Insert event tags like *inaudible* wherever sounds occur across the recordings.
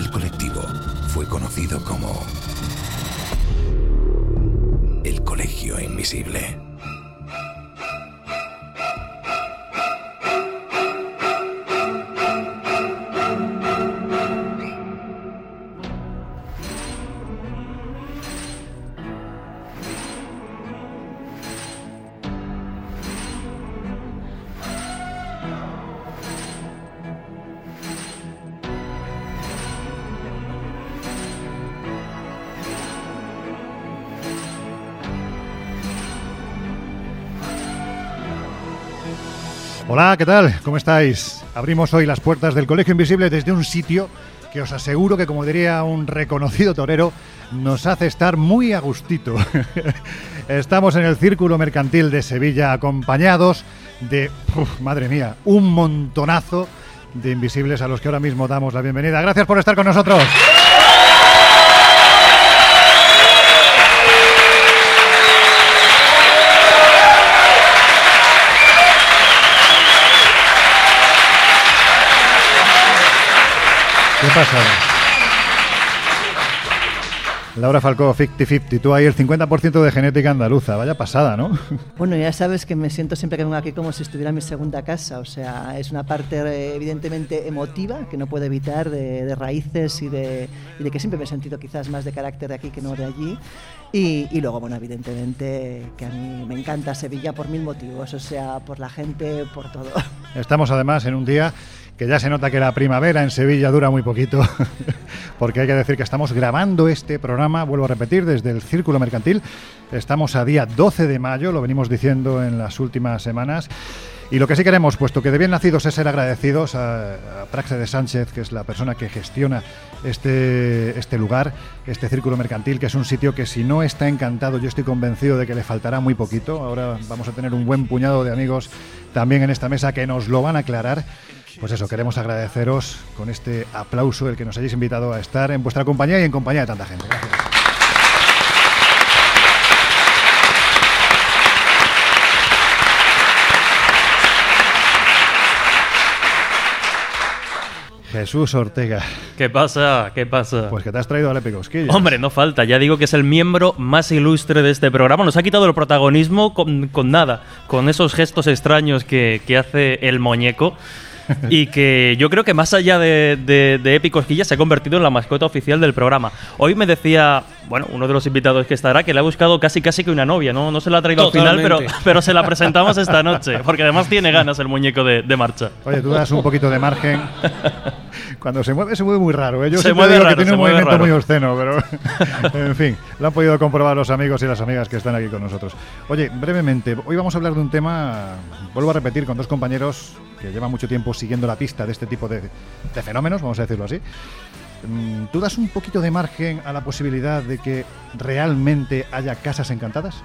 Aquel colectivo fue conocido como el Colegio Invisible. ¿Qué tal? ¿Cómo estáis? Abrimos hoy las puertas del Colegio Invisible desde un sitio que os aseguro que, como diría un reconocido torero, nos hace estar muy a gustito. *laughs* Estamos en el Círculo Mercantil de Sevilla acompañados de, madre mía, un montonazo de invisibles a los que ahora mismo damos la bienvenida. Gracias por estar con nosotros. ¿Qué pasa? Laura Falcó, 50-50. Tú ahí el 50% de genética andaluza. Vaya pasada, ¿no? *laughs* Bueno, ya sabes que me siento siempre que vengo aquí como si estuviera en mi segunda casa. O sea, es una parte evidentemente emotiva que no puedo evitar de, de raíces y de, y de, que siempre me he sentido quizás más de carácter de aquí que no de allí. Y, y, luego, bueno, evidentemente que a mí me encanta Sevilla por mil motivos. O sea, por la gente, por todo. *laughs* Estamos además en un día que ya se nota que la primavera en Sevilla dura muy poquito, *laughs* porque hay que decir que estamos grabando este programa, vuelvo a repetir, desde el Círculo Mercantil. Estamos a día 12 de mayo, lo venimos diciendo en las últimas semanas. Y lo que sí queremos, puesto que de bien nacidos es ser agradecidos a, Praxe de Sánchez, que es la persona que gestiona este, este lugar, este círculo mercantil, que es un sitio que si no está encantado, yo estoy convencido de que le faltará muy poquito. Ahora vamos a tener un buen puñado de amigos también en esta mesa que nos lo van a aclarar. Pues eso, queremos agradeceros con este aplauso el que nos hayáis invitado a estar en vuestra compañía y en compañía de tanta gente. Gracias. Jesús Ortega. ¿Qué pasa? ¿Qué pasa? Pues que te has traído a Lepe Cosquillas. Hombre, no falta. Ya digo que es el miembro más ilustre de este programa. Nos ha quitado el protagonismo con, con nada, con esos gestos extraños que, que hace el muñeco *laughs* y que yo creo que más allá de, de, de Epicosquilla se ha convertido en la mascota oficial del programa. Hoy me decía, bueno, uno de los invitados que estará, que le ha buscado casi casi que una novia, ¿no? No se la ha traído Totalmente. al final, pero, *laughs* pero se la presentamos esta noche, porque además tiene ganas el muñeco de, de marcha. Oye, tú das un poquito de margen. *laughs* Cuando se mueve, se mueve muy raro. ¿eh? Yo se mueve digo raro, que tiene se un mueve movimiento raro. muy obsceno, pero en fin, lo han podido comprobar los amigos y las amigas que están aquí con nosotros. Oye, brevemente, hoy vamos a hablar de un tema, vuelvo a repetir, con dos compañeros que llevan mucho tiempo siguiendo la pista de este tipo de, de fenómenos, vamos a decirlo así. Mm, ¿Tú das un poquito de margen a la posibilidad de que realmente haya casas encantadas?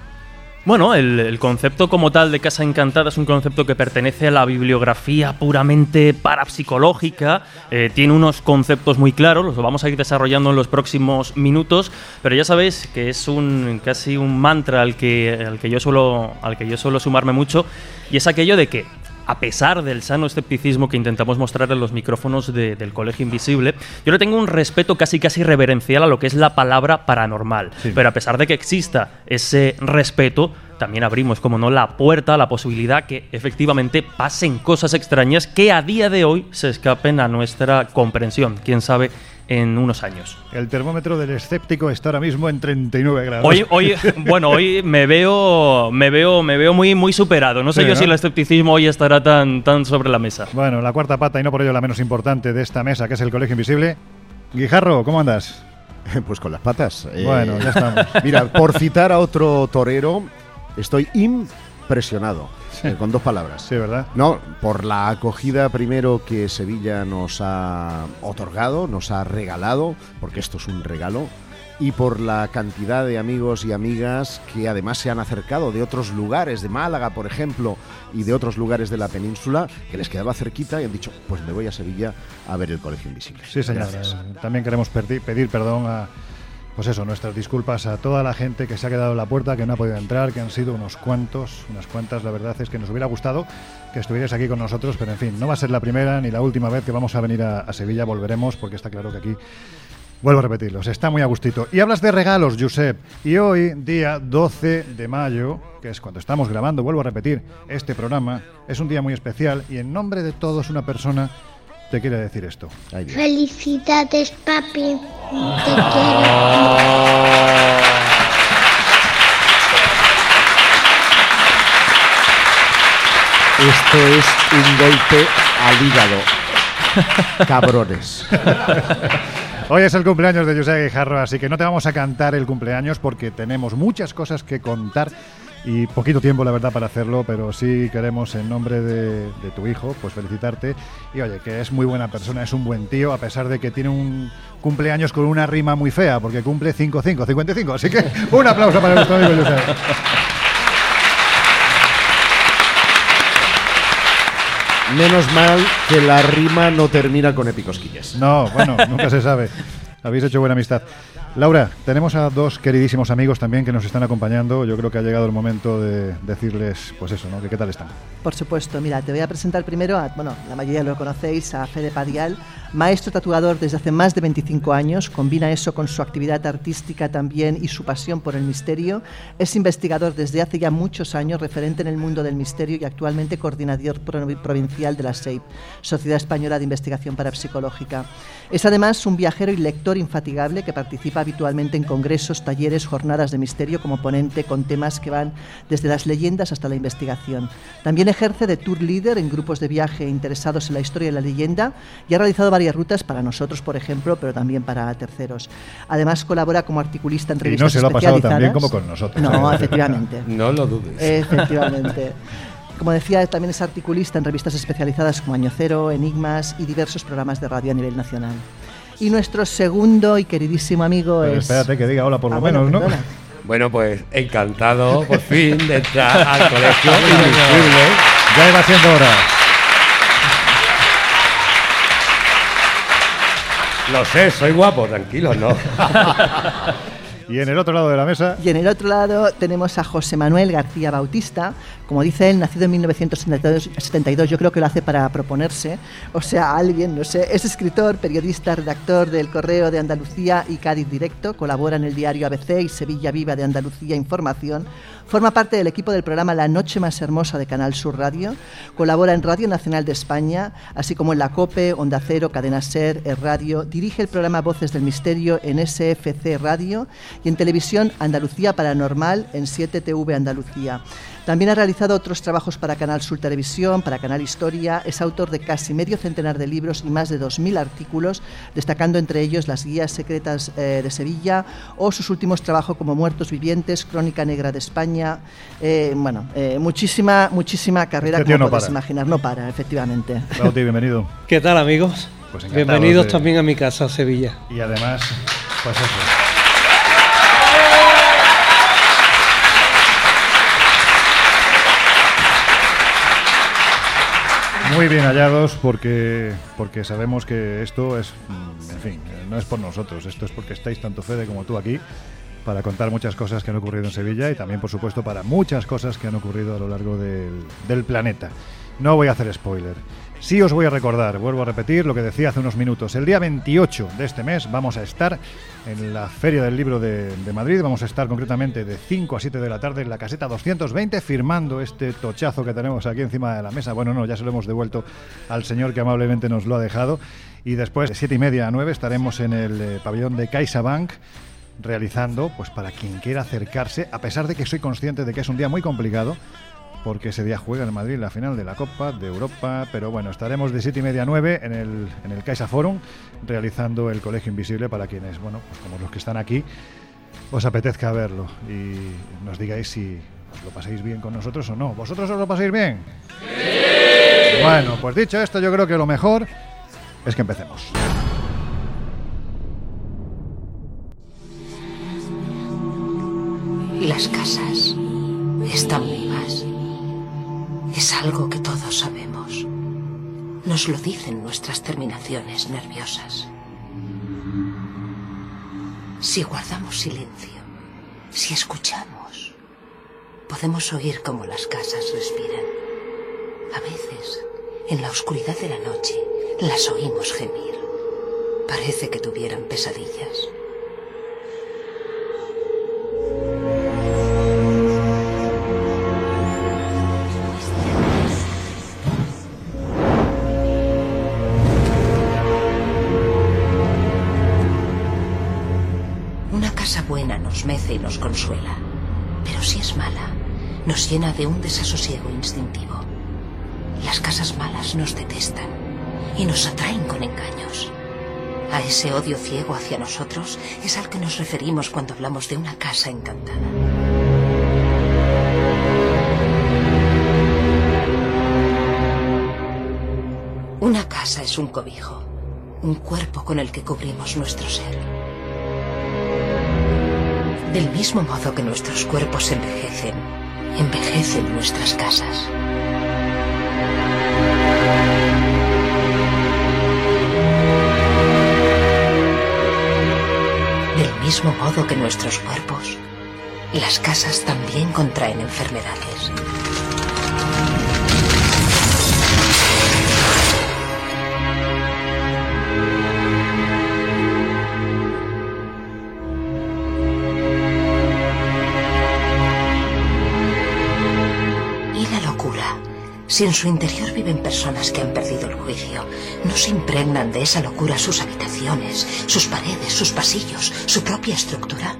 Bueno, el, el, concepto como tal de Casa Encantada es un concepto que pertenece a la bibliografía puramente parapsicológica. Eh, tiene unos conceptos muy claros, los vamos a ir desarrollando en los próximos minutos, pero ya sabéis que es un casi un mantra al que, al que, yo, suelo, al que yo suelo sumarme mucho, y es aquello de que a pesar del sano escepticismo que intentamos mostrar en los micrófonos de, del Colegio Invisible, yo le tengo un respeto casi casi reverencial a lo que es la palabra paranormal. Sí. Pero a pesar de que exista ese respeto, también abrimos, como no, la puerta a la posibilidad que efectivamente pasen cosas extrañas que a día de hoy se escapen a nuestra comprensión. Quién sabe en unos años. El termómetro del escéptico está ahora mismo en 39 grados. Hoy, hoy *laughs* bueno, hoy me veo, me veo, me veo muy, muy superado. No sé sí, yo ¿no? si el escepticismo hoy estará tan, tan sobre la mesa. Bueno, la cuarta pata y no por ello la menos importante de esta mesa, que es el Colegio Invisible. Guijarro, ¿cómo andas? *laughs* Pues con las patas. Bueno, eh, ya estamos. *laughs* Mira, por citar a otro torero, estoy impresionado. Eh, con dos palabras. Sí, ¿verdad? No, por la acogida primero que Sevilla nos ha otorgado, nos ha regalado, porque esto es un regalo, y por la cantidad de amigos y amigas que además se han acercado de otros lugares, de Málaga, por ejemplo, y de otros lugares de la península, que les quedaba cerquita y han dicho, pues me voy a Sevilla a ver el Colegio Invisible. Sí, señor. Gracias. También queremos pedir, pedir perdón a, pues eso, nuestras disculpas a toda la gente que se ha quedado en la puerta, que no ha podido entrar, que han sido unos cuantos, unas cuantas. La verdad es que nos hubiera gustado que estuvierais aquí con nosotros, pero en fin, no va a ser la primera ni la última vez que vamos a venir a, Sevilla, volveremos, porque está claro que aquí Vuelvo a repetirlos, está muy a gustito. Y hablas de regalos, Josep. Y hoy, día 12 de mayo, que es cuando estamos grabando, vuelvo a repetir, este programa, es un día muy especial y en nombre de todos una persona te quiere decir esto. Felicidades, papi. Te quiero. Esto es un golpe al hígado. Cabrones. Hoy es el cumpleaños de José Guijarro, así que no te vamos a cantar el cumpleaños porque tenemos muchas cosas que contar y poquito tiempo, la verdad, para hacerlo, pero sí queremos, en nombre de, de tu hijo, pues felicitarte. Y oye, que es muy buena persona, es un buen tío, a pesar de que tiene un cumpleaños con una rima muy fea, porque cumple 5-5, 55. Así que *laughs* un aplauso para nuestro amigo José. Menos mal que la rima no termina con épicosquillas. No, bueno, nunca se sabe. Habéis hecho buena amistad. Laura, tenemos a dos queridísimos amigos también que nos están acompañando. Yo creo que ha llegado el momento de decirles, pues eso, ¿no? Qué tal están. Por supuesto, mira, te voy a presentar primero a, bueno, la mayoría lo conocéis, a Fede Padial, maestro tatuador desde hace más de 25 años, combina eso con su actividad artística también y su pasión por el misterio. Es investigador desde hace ya muchos años, referente en el mundo del misterio y actualmente coordinador pro- provincial de la SEIP, Sociedad Española de Investigación Parapsicológica. Es además un viajero y lector infatigable que participa habitualmente en congresos, talleres, jornadas de misterio como ponente con temas que van desde las leyendas hasta la investigación. También ejerce de tour leader en grupos de viaje interesados en la historia y la leyenda y ha realizado varias rutas para nosotros, por ejemplo, pero también para terceros. Además colabora como articulista en Y revistas no se lo ha pasado especializadas. como con nosotros. No, efectivamente. *laughs* No lo dudes. Efectivamente. Como decía, también es articulista en revistas especializadas como Año Cero, Enigmas y diversos programas de radio a nivel nacional. Y nuestro segundo y queridísimo amigo Pero es... espérate que diga hola por Ah, lo bueno, menos, ¿no? perdona. Bueno, pues encantado por fin de entrar al colegio *laughs* invisible. Ya iba siendo hora. Lo sé, soy guapo, tranquilo, ¿no? *laughs* Y en el otro lado de la mesa, Y en el otro lado tenemos a José Manuel García Bautista, como dice él, nacido en 1972, 72, yo creo que lo hace para proponerse, o sea, alguien, no sé, es escritor, periodista, redactor del Correo de Andalucía y Cádiz Directo, colabora en el diario ABC y Sevilla Viva de Andalucía Información, forma parte del equipo del programa La Noche Más Hermosa de Canal Sur Radio, colabora en Radio Nacional de España, así como en la COPE, Onda Cero, Cadena Ser, Es Radio, dirige el programa Voces del Misterio en SFC Radio y en televisión Andalucía Paranormal en 7TV Andalucía. También ha realizado otros trabajos para Canal Sur Televisión, para Canal Historia, es autor de casi medio centenar de libros y más de 2.000 artículos, destacando entre ellos las guías secretas eh, de Sevilla o sus últimos trabajos como Muertos Vivientes, Crónica Negra de España. Eh, bueno, eh, muchísima, muchísima carrera, Este como no para. imaginar. No para, efectivamente. Bauti, bienvenido. ¿Qué tal amigos? Pues encantados Bienvenidos de- también a mi casa, Sevilla. Y además, pues eso. Muy bien hallados porque, porque sabemos que esto es, mm, en fin, eh, no es por nosotros, esto es porque estáis tanto Fede como tú aquí para contar muchas cosas que han ocurrido en Sevilla y también, por supuesto, para muchas cosas que han ocurrido a lo largo del, del planeta. No voy a hacer spoiler. Sí os voy a recordar, vuelvo a repetir lo que decía hace unos minutos. El día 28 de este mes vamos a estar en la Feria del Libro de, Madrid. Vamos a estar concretamente de 5 a 7 de la tarde en la caseta 220 firmando este tochazo que tenemos aquí encima de la mesa. Bueno, no, ya se lo hemos devuelto al señor que amablemente nos lo ha dejado. Y después de 7 y media a 9 estaremos en el eh, pabellón de CaixaBank realizando, pues para quien quiera acercarse, a pesar de que soy consciente de que es un día muy complicado, porque ese día juega el Madrid la final de la Copa de Europa, pero bueno, estaremos de 7 y media a 9 en el, en el Caixa Forum realizando el Colegio Invisible para quienes, bueno, pues como los que están aquí, os apetezca verlo y nos digáis si ¿Os lo paséis bien con nosotros o no? ¿Vosotros os lo paséis bien? ¡Sí! Bueno, pues dicho esto, yo creo que lo mejor es que empecemos. Las casas están vivas. Es algo que todos sabemos. Nos lo dicen nuestras terminaciones nerviosas. Si guardamos silencio, si escuchamos, podemos oír cómo las casas respiran. A veces, en la oscuridad de la noche, las oímos gemir. Parece que tuvieran pesadillas. Mece y nos consuela, pero si es mala, nos llena de un desasosiego instintivo. Las casas malas nos detestan y nos atraen con engaños. A ese odio ciego hacia nosotros es al que nos referimos cuando hablamos de una casa encantada. Una casa es un cobijo, un cuerpo con el que cubrimos nuestro ser. Del mismo modo que nuestros cuerpos envejecen, envejecen nuestras casas. Del mismo modo que nuestros cuerpos, las casas también contraen enfermedades. Si en su interior viven personas que han perdido el juicio, no se impregnan de esa locura sus habitaciones, sus paredes, sus pasillos, su propia estructura.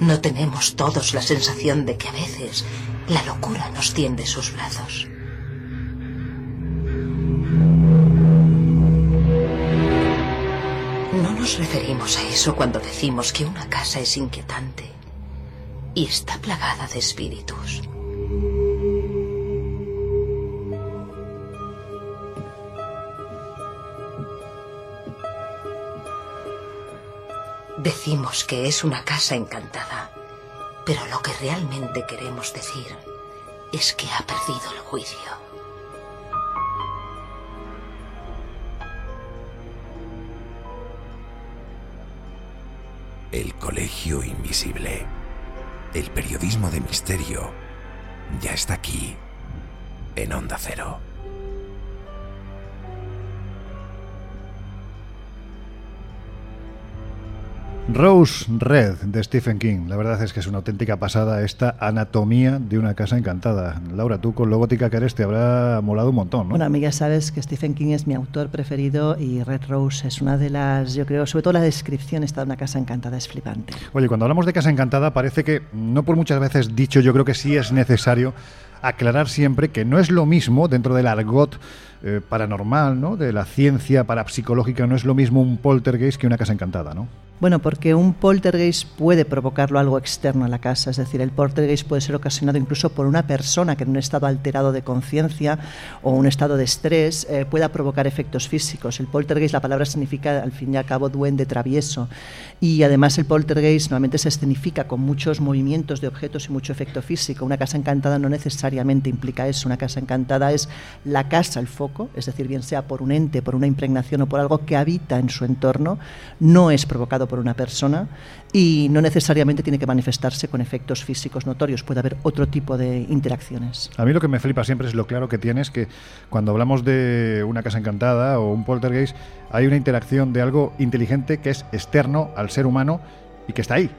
No tenemos todos la sensación de que a veces la locura nos tiende sus brazos. No nos referimos a eso cuando decimos que una casa es inquietante y está plagada de espíritus. Decimos que es una casa encantada, pero lo que realmente queremos decir es que ha perdido el juicio. El Colegio Invisible. El periodismo de misterio ya está aquí, en Onda Cero. Rose Red de Stephen King. La verdad es que es una auténtica pasada esta anatomía de una casa encantada. Laura, tú con lo gótica que eres te habrá molado un montón, ¿no? Bueno, amiga, sabes que Stephen King es mi autor preferido y Red Rose es una de las, yo creo, sobre todo la descripción esta de una casa encantada es flipante. Oye, cuando hablamos de casa encantada parece que, no por muchas veces dicho, yo creo que sí es necesario aclarar siempre que no es lo mismo dentro del argot eh, paranormal, ¿no? De la ciencia parapsicológica, no es lo mismo un poltergeist que una casa encantada, ¿no? Bueno, porque un poltergeist puede provocarlo algo externo a la casa, es decir, el poltergeist puede ser ocasionado incluso por una persona que en un estado alterado de conciencia o un estado de estrés eh, pueda provocar efectos físicos. El poltergeist, la palabra significa al fin y al cabo duende travieso y además el poltergeist normalmente se escenifica con muchos movimientos de objetos y mucho efecto físico. Una casa encantada no necesariamente implica eso, una casa encantada es la casa, el foco, es decir, bien sea por un ente, por una impregnación o por algo que habita en su entorno, no es provocado por una persona y no necesariamente tiene que manifestarse con efectos físicos notorios, puede haber otro tipo de interacciones. A mí lo que me flipa siempre es lo claro que tienes que cuando hablamos de una casa encantada o un poltergeist hay una interacción de algo inteligente que es externo al ser humano y que está ahí.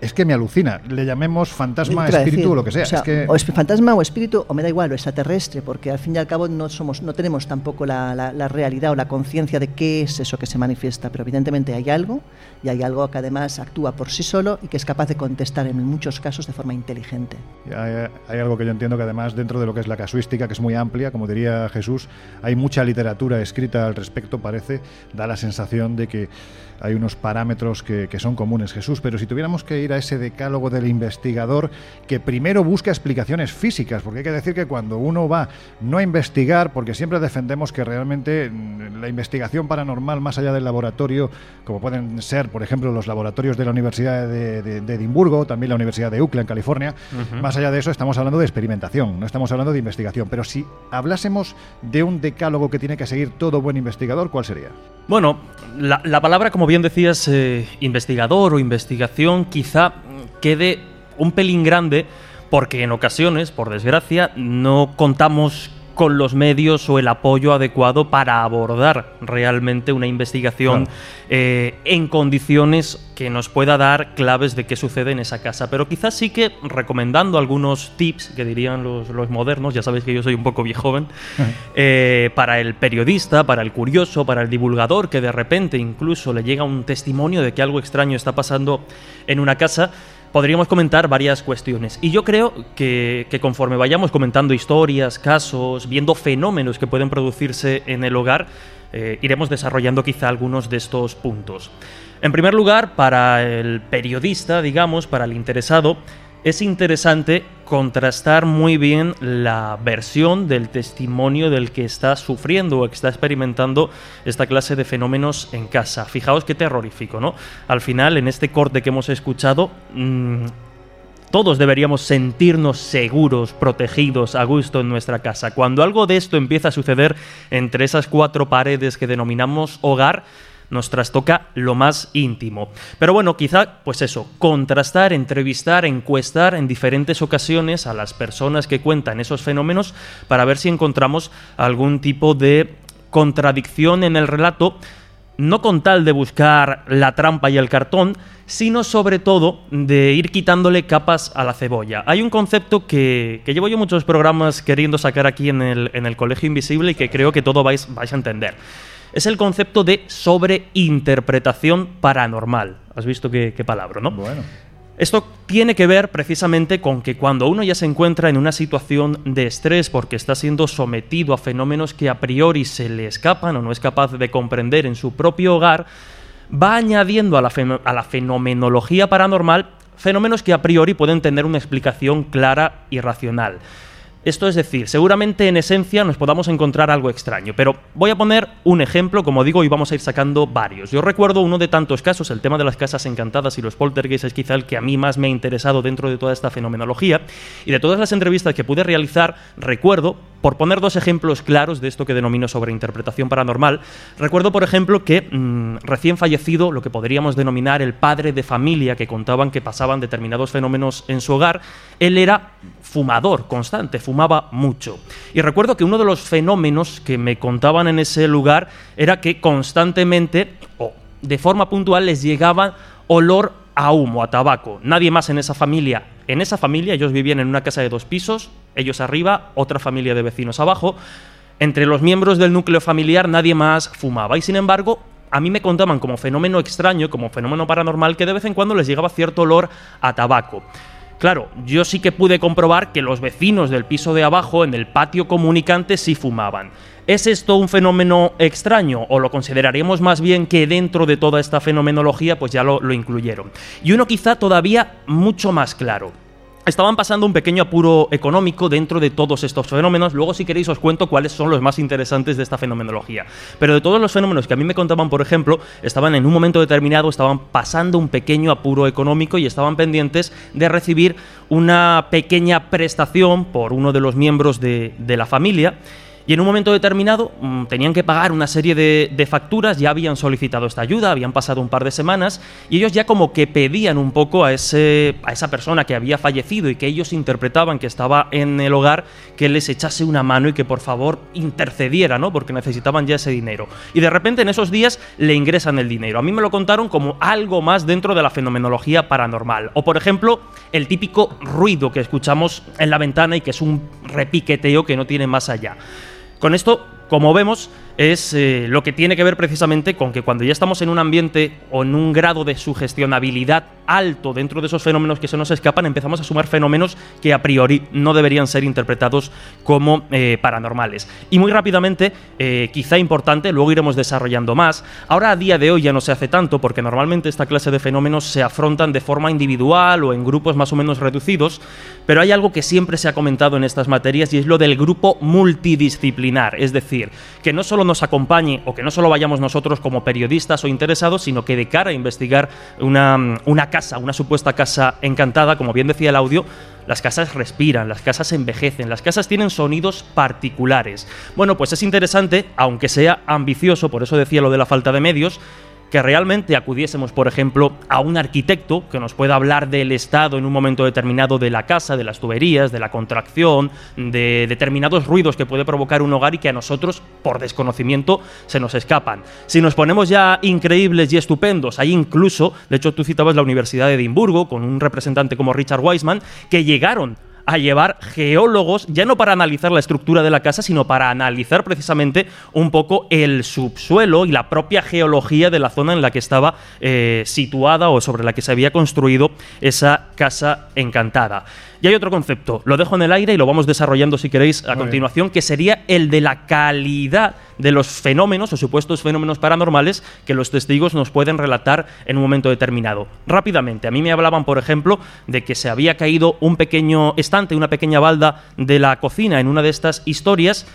Es que me alucina. Le llamemos fantasma, espíritu decir, o lo que sea. o sea, es que... o es fantasma o espíritu, o me da igual, o extraterrestre, porque al fin y al cabo no somos, no tenemos tampoco la, la- la realidad o la conciencia de qué es eso que se manifiesta, pero evidentemente hay algo, y hay algo que además actúa por sí solo y que es capaz de contestar en muchos casos de forma inteligente. Hay, hay algo que yo entiendo que además dentro de lo que es la casuística, que es muy amplia, como diría Jesús, hay mucha literatura escrita al respecto, parece, da la sensación de que hay unos parámetros que, que son comunes, Jesús, pero si tuviéramos que ir a ese decálogo del investigador que primero busca explicaciones físicas, porque hay que decir que cuando uno va no a investigar, porque siempre defendemos que realmente mm, la investigación paranormal más allá del laboratorio, como pueden ser, por ejemplo, los laboratorios de la Universidad de, de- de Edimburgo, también la Universidad de UCLA en California, más allá de eso estamos hablando de experimentación, no estamos hablando de investigación, pero si hablásemos de un decálogo que tiene que seguir todo buen investigador, ¿cuál sería? Bueno, la, la palabra, como bien decías, eh, investigador o investigación, quizá quede un pelín grande porque en ocasiones, por desgracia, no contamos con los medios o el apoyo adecuado para abordar realmente una investigación Claro. eh, en condiciones que nos pueda dar claves de qué sucede en esa casa. Pero quizás sí que recomendando algunos tips que dirían los, los modernos, ya sabéis que yo soy un poco viejoven, eh, para el periodista, para el curioso, para el divulgador, que de repente incluso le llega un testimonio de que algo extraño está pasando en una casa, podríamos comentar varias cuestiones. Y yo creo que, conforme vayamos comentando historias, casos, viendo fenómenos que pueden producirse en el hogar, eh, iremos desarrollando quizá algunos de estos puntos. En primer lugar, para el periodista, digamos, para el interesado, es interesante contrastar muy bien la versión del testimonio del que está sufriendo o que está experimentando esta clase de fenómenos en casa. Fijaos qué terrorífico, ¿no? Al final, en este corte que hemos escuchado, mm, todos deberíamos sentirnos seguros, protegidos, a gusto en nuestra casa. Cuando algo de esto empieza a suceder entre esas cuatro paredes que denominamos hogar, nos trastoca lo más íntimo. Pero bueno, quizá, pues eso, contrastar, entrevistar, encuestar en diferentes ocasiones a las personas que cuentan esos fenómenos para ver si encontramos algún tipo de contradicción en el relato no con tal de buscar la trampa y el cartón, sino sobre todo de ir quitándole capas a la cebolla. Hay un concepto que, que llevo yo muchos programas queriendo sacar aquí en el, en el Colegio Invisible y que creo que todo vais, vais a entender. Es el concepto de sobreinterpretación paranormal. ¿Has visto qué, qué palabra, no? Bueno. Esto tiene que ver precisamente con que cuando uno ya se encuentra en una situación de estrés porque está siendo sometido a fenómenos que a priori se le escapan o no es capaz de comprender en su propio hogar, va añadiendo a la, feno- a la fenomenología paranormal fenómenos que a priori pueden tener una explicación clara y racional. Esto es decir, seguramente en esencia nos podamos encontrar algo extraño, pero voy a poner un ejemplo, como digo, y vamos a ir sacando varios. Yo recuerdo uno de tantos casos, el tema de las casas encantadas y los poltergeists es quizá el que a mí más me ha interesado dentro de toda esta fenomenología, y de todas las entrevistas que pude realizar, recuerdo, por poner dos ejemplos claros de esto que denomino sobreinterpretación paranormal, recuerdo, por ejemplo, que mm, recién fallecido, lo que podríamos denominar el padre de familia, que contaban que pasaban determinados fenómenos en su hogar, él era fumador constante, fumaba mucho. Y recuerdo que uno de los fenómenos que me contaban en ese lugar era que constantemente, o de forma puntual, les llegaba olor a humo, a tabaco. Nadie más en esa familia. En esa familia ellos vivían en una casa de dos pisos, ellos arriba, otra familia de vecinos abajo. Entre los miembros del núcleo familiar nadie más fumaba. Y sin embargo, a mí me contaban como fenómeno extraño, como fenómeno paranormal, que de vez en cuando les llegaba cierto olor a tabaco. Claro, yo sí que pude comprobar que los vecinos del piso de abajo, en el patio comunicante, sí fumaban. ¿Es esto un fenómeno extraño o lo consideraríamos más bien que dentro de toda esta fenomenología pues ya lo, lo incluyeron? Y uno quizá todavía mucho más claro. Estaban pasando un pequeño apuro económico dentro de todos estos fenómenos. Luego, si queréis, os cuento cuáles son los más interesantes de esta fenomenología. Pero de todos los fenómenos que a mí me contaban, por ejemplo, estaban en un momento determinado, estaban pasando un pequeño apuro económico y estaban pendientes de recibir una pequeña prestación por uno de los miembros de, de la familia. Y en un momento determinado mm, tenían que pagar una serie de, de facturas, ya habían solicitado esta ayuda, habían pasado un par de semanas y ellos ya como que pedían un poco a, ese, a esa persona que había fallecido y que ellos interpretaban que estaba en el hogar, que les echase una mano y que por favor intercediera, ¿no? Porque necesitaban ya ese dinero. Y de repente en esos días le ingresan el dinero. A mí me lo contaron como algo más dentro de la fenomenología paranormal. O por ejemplo, el típico ruido que escuchamos en la ventana y que es un repiqueteo que no tiene más allá. Con esto, como vemos, es eh, lo que tiene que ver precisamente con que cuando ya estamos en un ambiente o en un grado de sugestionabilidad alto dentro de esos fenómenos que se nos escapan, empezamos a sumar fenómenos que a priori no deberían ser interpretados como eh, paranormales. Y muy rápidamente, eh, quizá importante, luego iremos desarrollando más, ahora a día de hoy ya no se hace tanto porque normalmente esta clase de fenómenos se afrontan de forma individual o en grupos más o menos reducidos, pero hay algo que siempre se ha comentado en estas materias y es lo del grupo multidisciplinar, es decir, que no solo nos acompañe o que no solo vayamos nosotros como periodistas o interesados, sino que de cara a investigar una, una casa, una supuesta casa encantada, como bien decía el audio, las casas respiran, las casas envejecen, las casas tienen sonidos particulares. Bueno, pues es interesante, aunque sea ambicioso, por eso decía lo de la falta de medios, que realmente acudiésemos, por ejemplo, a un arquitecto que nos pueda hablar del estado en un momento determinado de la casa, de las tuberías, de la contracción, de determinados ruidos que puede provocar un hogar y que a nosotros, por desconocimiento, se nos escapan. Si nos ponemos ya increíbles y estupendos, hay incluso, de hecho tú citabas la Universidad de Edimburgo, con un representante como Richard Wiseman, que llegaron a llevar geólogos, ya no para analizar la estructura de la casa, sino para analizar precisamente un poco el subsuelo y la propia geología de la zona en la que estaba eh, situada o sobre la que se había construido esa casa encantada. Y hay otro concepto, lo dejo en el aire y lo vamos desarrollando si queréis a continuación, que sería el de la calidad de los fenómenos o supuestos fenómenos paranormales que los testigos nos pueden relatar en un momento determinado. Rápidamente, a mí me hablaban, por ejemplo, de que se había caído un pequeño estante, una pequeña balda de la cocina en una de estas historias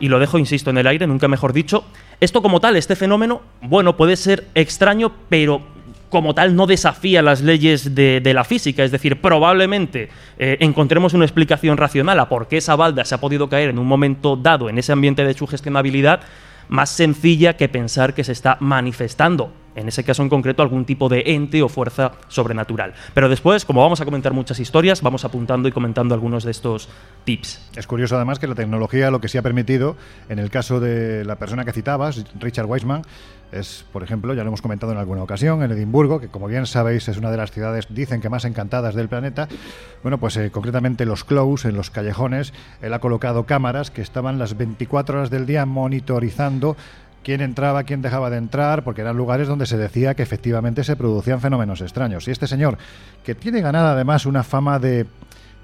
y lo dejo, insisto, en el aire, nunca mejor dicho. Esto como tal, este fenómeno, bueno, puede ser extraño, pero como tal no desafía las leyes de, la física, es decir, probablemente eh, encontremos una explicación racional a por qué esa balda se ha podido caer en un momento dado en ese ambiente de sugestionabilidad más sencilla que pensar que se está manifestando en ese caso en concreto, algún tipo de ente o fuerza sobrenatural. Pero después, como vamos a comentar muchas historias, vamos apuntando y comentando algunos de estos tips. Es curioso además que la tecnología lo que sí ha permitido, en el caso de la persona que citabas, Richard Weissman, es, por ejemplo, ya lo hemos comentado en alguna ocasión, en Edimburgo, que como bien sabéis es una de las ciudades, dicen que más encantadas del planeta. Bueno, pues eh, concretamente los close, en los callejones, él ha colocado cámaras que estaban las 24 horas del día monitorizando quién entraba, quién dejaba de entrar, porque eran lugares donde se decía que efectivamente se producían fenómenos extraños. Y este señor, que tiene ganada además una fama de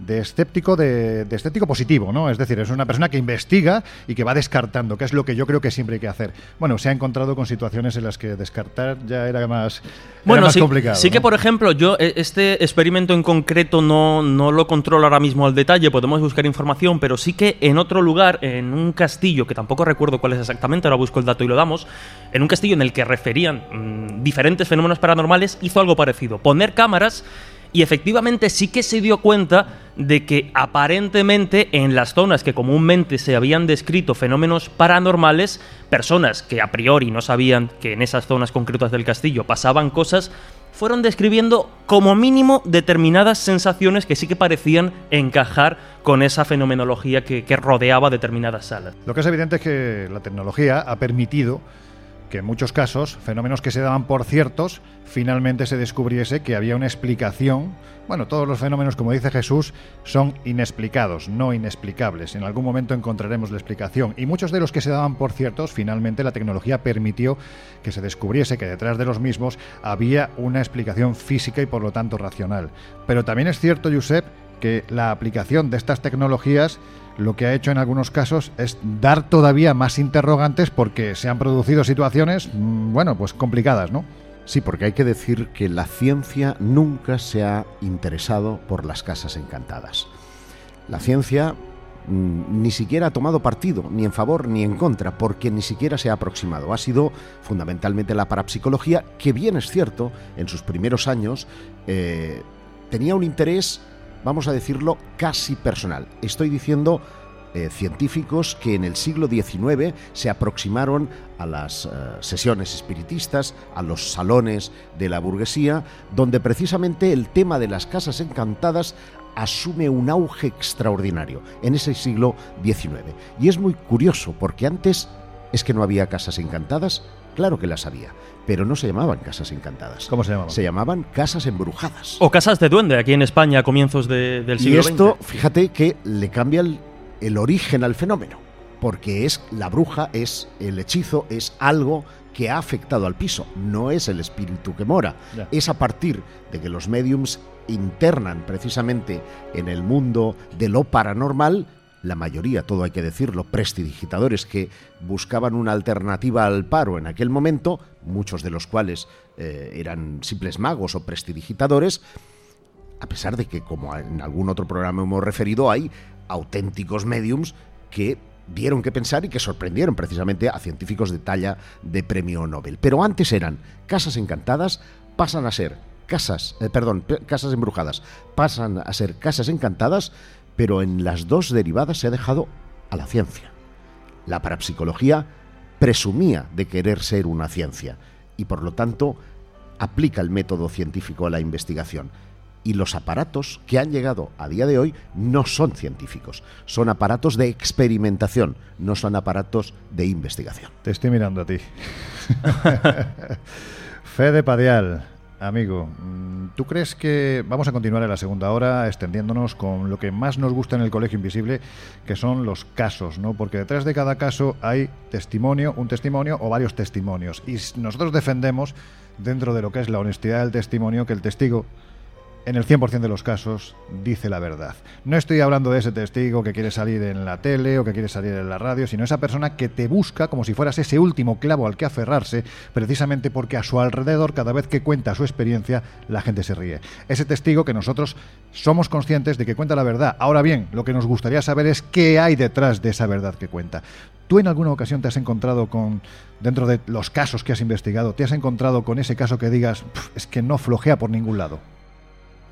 de escéptico, de, escéptico positivo, ¿no? Es decir, es una persona que investiga y que va descartando, que es lo que yo creo que siempre hay que hacer. Bueno, se ha encontrado con situaciones en las que descartar ya era más, bueno, sí, complicado. Sí que, por ejemplo, yo e, este experimento en concreto no, no lo controlo ahora mismo al detalle, podemos buscar información, pero sí que en otro lugar, en un castillo, que tampoco recuerdo cuál es exactamente, ahora busco el dato y lo damos, en un castillo en el que referían mm, diferentes fenómenos paranormales, hizo algo parecido. Poner cámaras y efectivamente sí que se dio cuenta de que aparentemente en las zonas que comúnmente se habían descrito fenómenos paranormales, personas que a priori no sabían que en esas zonas concretas del castillo pasaban cosas, fueron describiendo como mínimo determinadas sensaciones que sí que parecían encajar con esa fenomenología que, rodeaba determinadas salas. Lo que es evidente es que la tecnología ha permitido que en muchos casos, fenómenos que se daban por ciertos, finalmente se descubriese que había una explicación. Bueno, todos los fenómenos, como dice Jesús, son inexplicados, no inexplicables. En algún momento encontraremos la explicación. Y muchos de los que se daban por ciertos, finalmente la tecnología permitió que se descubriese que detrás de los mismos había una explicación física y por lo tanto racional. Pero también es cierto, Josep, que la aplicación de estas tecnologías lo que ha hecho en algunos casos es dar todavía más interrogantes porque se han producido situaciones, mm, bueno, pues complicadas, ¿no? Sí, porque hay que decir que la ciencia nunca se ha interesado por las casas encantadas. La ciencia mm, ni siquiera ha tomado partido, ni en favor ni en contra, porque ni siquiera se ha aproximado. Ha sido fundamentalmente la parapsicología, que bien es cierto, en sus primeros años eh, tenía un interés vamos a decirlo, casi personal. Estoy diciendo eh, científicos que en el siglo XIX se aproximaron a las eh, sesiones espiritistas, a los salones de la burguesía, donde precisamente el tema de las casas encantadas asume un auge extraordinario en ese siglo XIX. Y es muy curioso porque antes es que no había casas encantadas, claro que las había, pero no se llamaban casas encantadas. ¿Cómo se llamaban? Se llamaban casas embrujadas. O casas de duende aquí en España a comienzos del siglo XX. Y esto, fíjate que le cambia el, origen al fenómeno. porque es la bruja, es el hechizo, es algo que ha afectado al piso, no es el espíritu que mora. Ya. Es a partir de que los mediums internan precisamente en el mundo de lo paranormal, la mayoría, todo hay que decirlo, prestidigitadores que buscaban una alternativa al paro en aquel momento, muchos de los cuales eh, eran simples magos o prestidigitadores, a pesar de que, como en algún otro programa hemos referido, hay auténticos mediums que dieron que pensar y que sorprendieron precisamente a científicos de talla de premio Nobel. Pero antes eran casas encantadas, pasan a ser casas, eh, perdón, pe- casas embrujadas, pasan a ser casas encantadas, pero en las dos derivadas se ha dejado a la ciencia. La parapsicología presumía de querer ser una ciencia y por lo tanto aplica el método científico a la investigación. Y los aparatos que han llegado a día de hoy no son científicos, son aparatos de experimentación, no son aparatos de investigación. Te estoy mirando a ti. *laughs* Fede Padial, amigo, mm, ¿tú crees que vamos a continuar en la segunda hora extendiéndonos con lo que más nos gusta en el Colegio Invisible, que son los casos, ¿no? Porque detrás de cada caso hay testimonio, un testimonio o varios testimonios. Y nosotros defendemos, dentro de lo que es la honestidad del testimonio, que el testigo en el 100% de los casos dice la verdad. No estoy hablando de ese testigo que quiere salir en la tele o que quiere salir en la radio, sino esa persona que te busca como si fueras ese último clavo al que aferrarse, precisamente porque a su alrededor, cada vez que cuenta su experiencia, la gente se ríe. Ese testigo que nosotros somos conscientes de que cuenta la verdad. Ahora bien, lo que nos gustaría saber es qué hay detrás de esa verdad que cuenta. ¿Tú en alguna ocasión te has encontrado con, dentro de los casos que has investigado, te has encontrado con ese caso que digas, "Pf, es que no flojea por ningún lado?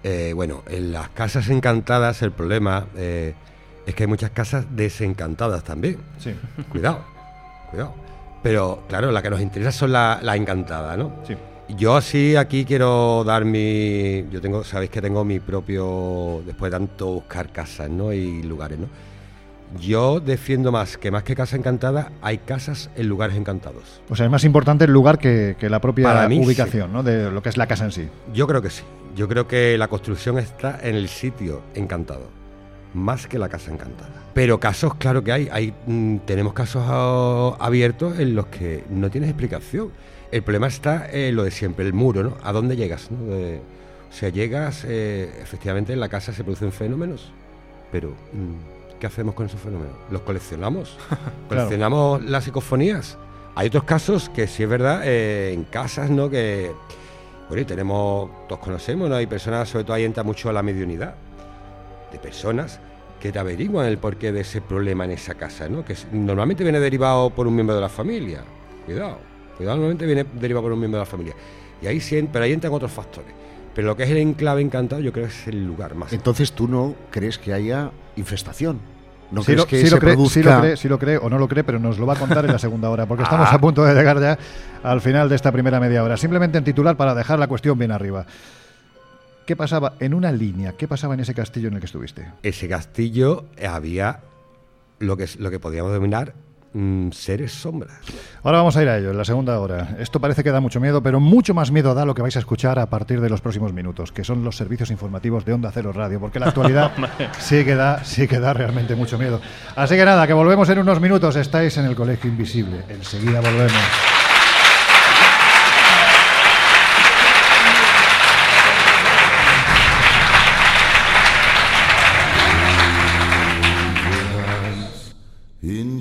Eh, bueno, en las casas encantadas el problema eh, es que hay muchas casas desencantadas también. Sí. Cuidado, cuidado. Pero claro, la que nos interesa son las la encantadas, ¿no? Sí. Yo sí aquí quiero dar mi... Yo tengo, sabéis que tengo mi propio... Después de tanto buscar casas, ¿no? Y lugares, ¿no? Yo defiendo más que más que casa encantada, hay casas en lugares encantados. O sea, es más importante el lugar que, que la propia mí, ubicación, ¿no? De lo que es la casa en sí. Yo creo que sí. Yo creo que la construcción está en el sitio encantado, más que la casa encantada. Pero casos, claro que hay. hay mm, tenemos casos abiertos en los que no tienes explicación. El problema está en lo de siempre, el muro, ¿no? ¿A dónde llegas? ¿no? De- o sea, llegas, eh, efectivamente en la casa se producen fenómenos, pero mm, ¿qué hacemos con esos fenómenos? ¿Los coleccionamos? *laughs* ¿Coleccionamos las psicofonías? Hay otros casos que sí es verdad, eh, en casas, ¿no? Que, bueno, y tenemos, todos conocemos, ¿no? Hay personas, sobre todo ahí entra mucho la mediunidad, de personas que te averiguan el porqué de ese problema en esa casa, ¿no? Que normalmente viene derivado por un miembro de la familia. Cuidado, cuidado, normalmente viene derivado por un miembro de la familia. Y ahí sí, pero ahí entran otros factores. Pero lo que es el enclave encantado, yo creo que es el lugar más. Entonces tú no crees que haya infestación. ¿No sí lo, que sí se lo cree, sí produzca lo cree, sí lo cree o no lo cree, pero nos lo va a contar en la segunda hora, porque *laughs* estamos Ah. a punto de llegar ya al final de esta primera media hora. Simplemente en titular para dejar la cuestión bien arriba. ¿Qué pasaba en una línea? ¿Qué pasaba en ese castillo en el que estuviste? Ese castillo había lo que, es- lo que podríamos denominar mm, seres sombras. Ahora vamos a ir a ello, en la segunda hora. Esto parece que da mucho miedo, pero mucho más miedo da lo que vais a escuchar a partir de los próximos minutos, que son los servicios informativos de Onda Cero Radio, porque la actualidad *laughs* sí que da, sí que da realmente mucho miedo. Así que nada, que volvemos en unos minutos. Estáis en el Colegio Invisible. Enseguida volvemos. in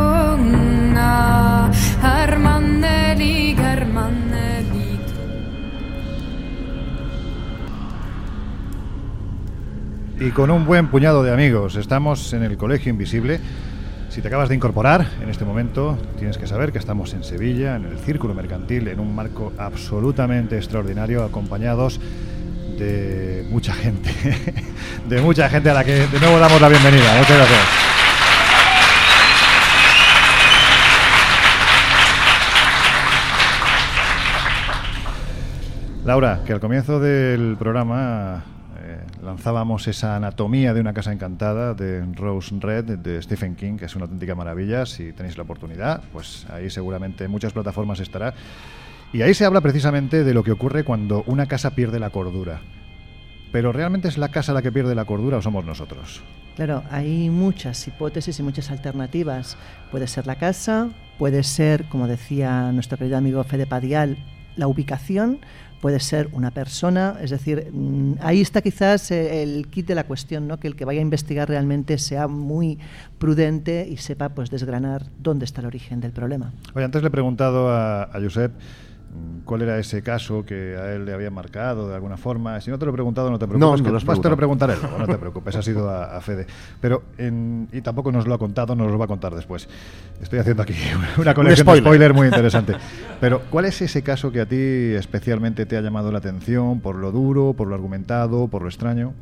Y con un buen puñado de amigos. Estamos en el Colegio Invisible. Si te acabas de incorporar en este momento, tienes que saber que estamos en Sevilla, en el Círculo Mercantil, en un marco absolutamente extraordinario, acompañados de mucha gente, *laughs* de mucha gente a la que de nuevo damos la bienvenida. Muchas gracias. Laura, que al comienzo del programa eh, lanzábamos esa anatomía de una casa encantada de Rose Red de Stephen King, que es una auténtica maravilla. Si tenéis la oportunidad, pues ahí seguramente en muchas plataformas estará. Y ahí se habla precisamente de lo que ocurre cuando una casa pierde la cordura. Pero ¿realmente es la casa la que pierde la cordura o somos nosotros? Claro, hay muchas hipótesis y muchas alternativas. Puede ser la casa, puede ser, como decía nuestro querido amigo Fede Padial, la ubicación, puede ser una persona, es decir, mm, ahí está quizás eh, el kit de la cuestión, ¿no? que el que vaya a investigar realmente sea muy prudente y sepa pues desgranar dónde está el origen del problema. Oye, antes le he preguntado a, Josep cuál era ese caso que a él le había marcado de alguna forma. Si no te lo he preguntado, no te preocupes. No, no que te lo preguntaré luego, no te preocupes. Ha sido a, a Fede. Pero, en- y tampoco nos lo ha contado, nos lo va a contar después. Estoy haciendo aquí *laughs* una colección de spoiler. spoiler muy interesante. Pero, ¿cuál es ese caso que a ti especialmente te ha llamado la atención por lo duro, por lo argumentado, por lo extraño?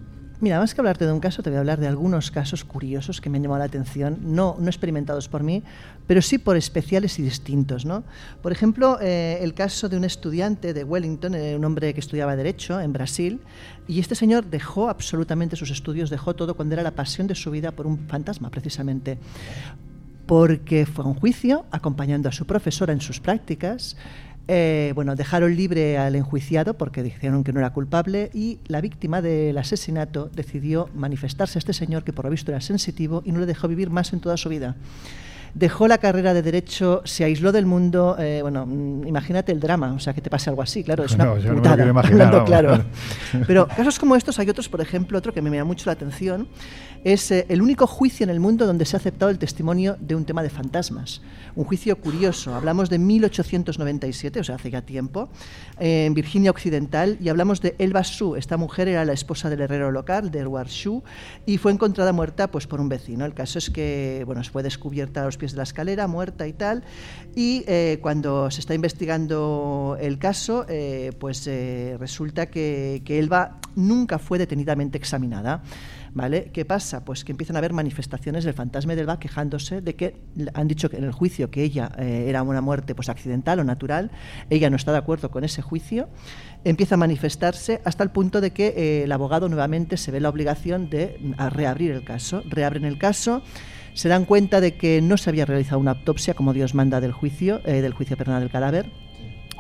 Mira, más que hablarte de un caso, te voy a hablar de algunos casos curiosos que me han llamado la atención, no, no experimentados por mí, pero sí por especiales y distintos. ¿no? Por ejemplo, eh, el caso de un estudiante de Wellington, eh, un hombre que estudiaba Derecho en Brasil, y este señor dejó absolutamente sus estudios, dejó todo cuando era la pasión de su vida por un fantasma, precisamente porque fue a un juicio acompañando a su profesora en sus prácticas. Eh, bueno, dejaron libre al enjuiciado porque dijeron que no era culpable y la víctima del asesinato decidió manifestarse a este señor que por lo visto era sensitivo y no le dejó vivir más en toda su vida. Dejó la carrera de derecho, se aisló del mundo. eh, bueno, mm, imagínate el drama, o sea, que te pase algo así, claro, es una *laughs* No, yo no me lo putada, quiero *laughs* imaginar, hablando vamos. claro. Pero casos como estos hay otros, por ejemplo, otro que me llama mucho la atención, es eh, el único juicio en el mundo donde se ha aceptado el testimonio de un tema de fantasmas. Un juicio curioso, hablamos de 1897, o sea, hace ya tiempo, en Virginia Occidental, y hablamos de Elba Sue. Esta mujer era la esposa del herrero local, de Edward Sue, y fue encontrada muerta pues, por un vecino. El caso es que bueno, fue descubierta a los pies de la escalera, muerta y tal, y eh, cuando se está investigando el caso, eh, pues resulta que, que Elba nunca fue detenidamente examinada. ¿Vale? ¿Qué pasa? Pues que empiezan a haber manifestaciones del fantasma de Elba quejándose de que han dicho que en el juicio que ella eh, era una muerte pues accidental o natural, ella no está de acuerdo con ese juicio, empieza a manifestarse hasta el punto de que eh, el abogado nuevamente se ve la obligación de mm, reabrir el caso, reabren el caso, se dan cuenta de que no se había realizado una autopsia como Dios manda del juicio, eh, del juicio perdón, del cadáver,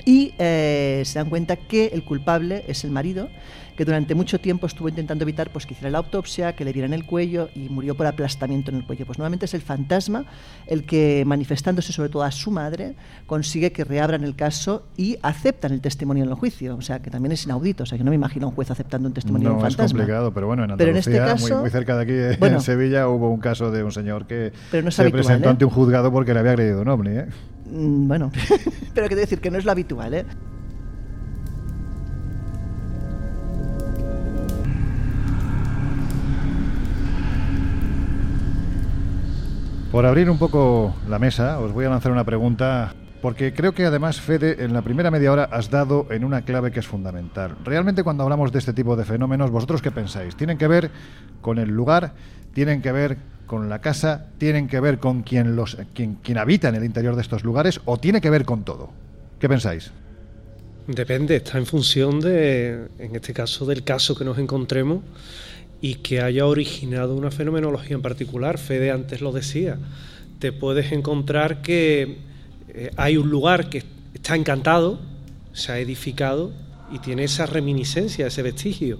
y eh, se dan cuenta que el culpable es el marido, que durante mucho tiempo estuvo intentando evitar pues, que hiciera la autopsia, que le vieran el cuello y murió por aplastamiento en el cuello. Pues nuevamente es el fantasma el que, manifestándose sobre todo a su madre, consigue que reabran el caso y aceptan el testimonio en el juicio. O sea, que también es inaudito. O sea, que no me imagino a un juez aceptando un testimonio de No un es fantasma. complicado, pero bueno, en Pero en Andalucía, este caso- muy, muy cerca de aquí, Bueno. en Sevilla, hubo un caso de un señor que no es se habitual, presentó ¿eh? ante un juzgado porque le había agredido un ovni. ¿eh? Mm, Bueno, *laughs* pero quiero decir que no es lo habitual, ¿eh? Por abrir un poco la mesa, os voy a lanzar una pregunta, porque creo que además, Fede, en la primera media hora has dado en una clave que es fundamental. Realmente cuando hablamos de este tipo de fenómenos, ¿vosotros qué pensáis? ¿Tienen que ver con el lugar? ¿Tienen que ver con la casa? ¿Tienen que ver con quien, los, quien, quien habita en el interior de estos lugares? ¿O tiene que ver con todo? ¿Qué pensáis? Depende, está en función de, en este caso, del caso que nos encontremos y que haya originado una fenomenología en particular. Fede antes lo decía, te puedes encontrar que eh, hay un lugar que está encantado, se ha edificado y tiene esa reminiscencia, ese vestigio.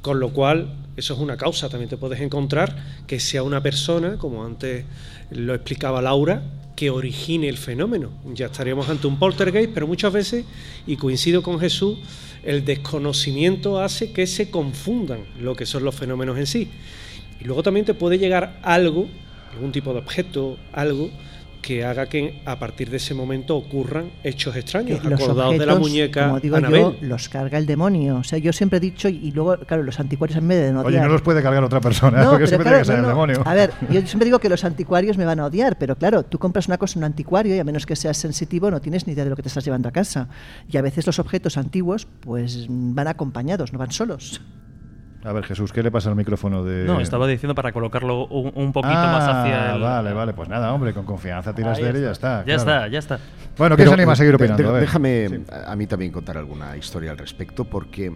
Con lo cual, eso es una causa. También te puedes encontrar que sea una persona, como antes lo explicaba Laura, que origine el fenómeno. Ya estaríamos ante un poltergeist, pero muchas veces, y coincido con Jesús, el desconocimiento hace que se confundan lo que son los fenómenos en sí. Y luego también te puede llegar algo, algún tipo de objeto, algo que haga que a partir de ese momento ocurran hechos extraños, que los acordados de la objetos, muñeca como digo Anabel. yo, los carga el demonio. O sea, yo siempre he dicho, y luego, claro, los anticuarios en vez de no Oye, odiar- no los puede cargar otra persona, No, *laughs* porque siempre claro, tiene que ser no, el demonio. A ver, yo siempre digo que los anticuarios me van a odiar, pero claro, tú compras una cosa en un anticuario y a menos que seas sensitivo no tienes ni idea de lo que te estás llevando a casa. Y a veces los objetos antiguos pues van acompañados, no van solos. A ver, Jesús, ¿qué le pasa al micrófono de...? No, estaba diciendo para colocarlo un, un poquito más Ah, hacia el... vale, vale. Pues nada, hombre, con confianza tiras Ahí de él y ya está. Ya claro. está, ya está. Bueno, ¿qué Pero, se anima a seguir de- opinando? de- A ver. déjame Sí. a a mí también contar alguna historia al respecto, porque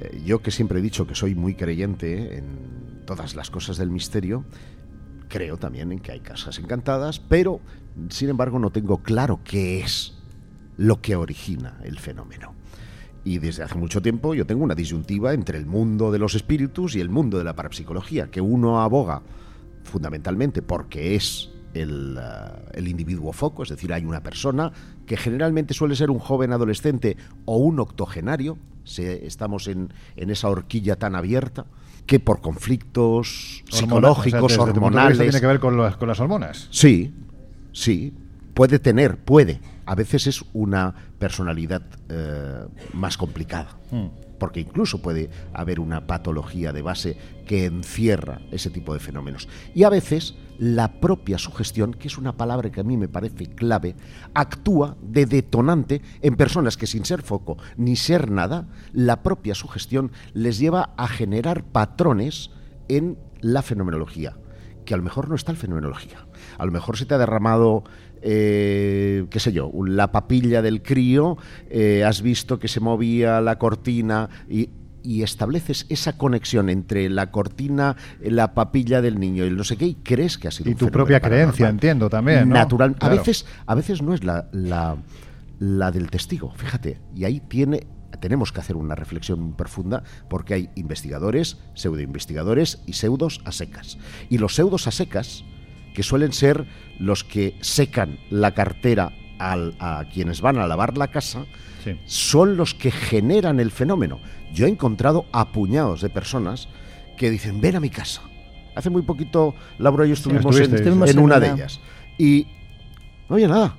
eh, yo que siempre he dicho que soy muy creyente en todas las cosas del misterio, creo también en que hay casas encantadas, pero sin embargo no tengo claro qué es lo que origina el fenómeno. Y desde hace mucho tiempo yo tengo una disyuntiva entre el mundo de los espíritus y el mundo de la parapsicología, que uno aboga fundamentalmente porque es el, ah, el individuo foco, es decir, hay una persona que generalmente suele ser un joven adolescente o un octogenario, se- estamos en, en esa horquilla tan abierta, que por conflictos Hormona- psicológicos, o sea, hormonales... tiene que ver con, con las hormonas. Sí, sí, puede tener, puede. A veces es una personalidad eh, más complicada, Mm. porque incluso puede haber una patología de base que encierra ese tipo de fenómenos. Y a veces la propia sugestión, que es una palabra que a mí me parece clave, actúa de detonante en personas que sin ser foco ni ser nada, la propia sugestión les lleva a generar patrones en la fenomenología que a lo mejor no está en fenomenología. A lo mejor se te ha derramado, eh, qué sé yo, la papilla del crío, eh, has visto que se movía la cortina y, y estableces esa conexión entre la cortina, la papilla del niño y el no sé qué, y crees que ha sido Y un tu propia creencia, entiendo también. ¿no? Natural. Claro. A veces, a veces no es la, la, la del testigo, fíjate. Y ahí tiene, tenemos que hacer una reflexión profunda porque hay investigadores, pseudoinvestigadores y pseudos a secas. Y los pseudos a secas, que suelen ser los que secan la cartera al- a quienes van a lavar la casa, Sí. son los que generan el fenómeno. Yo he encontrado a puñados de personas que dicen, ven a mi casa. Hace muy poquito Laura y yo estuvimos en, en en una de ellas. Y no había nada.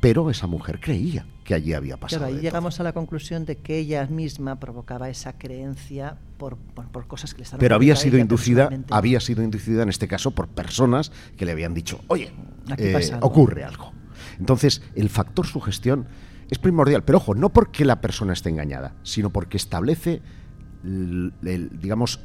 Pero esa mujer creía que allí había pasado. Claro, ahí llegamos a la conclusión de que ella misma provocaba esa creencia por, por, por cosas que le estaban Pero había sido inducida, había sido inducida en este caso por personas que le habían dicho, oye, Aquí eh, pasa algo". ocurre algo. Entonces, el factor sugestión es primordial, pero ojo, no porque la persona esté engañada, sino porque establece, el- el, digamos,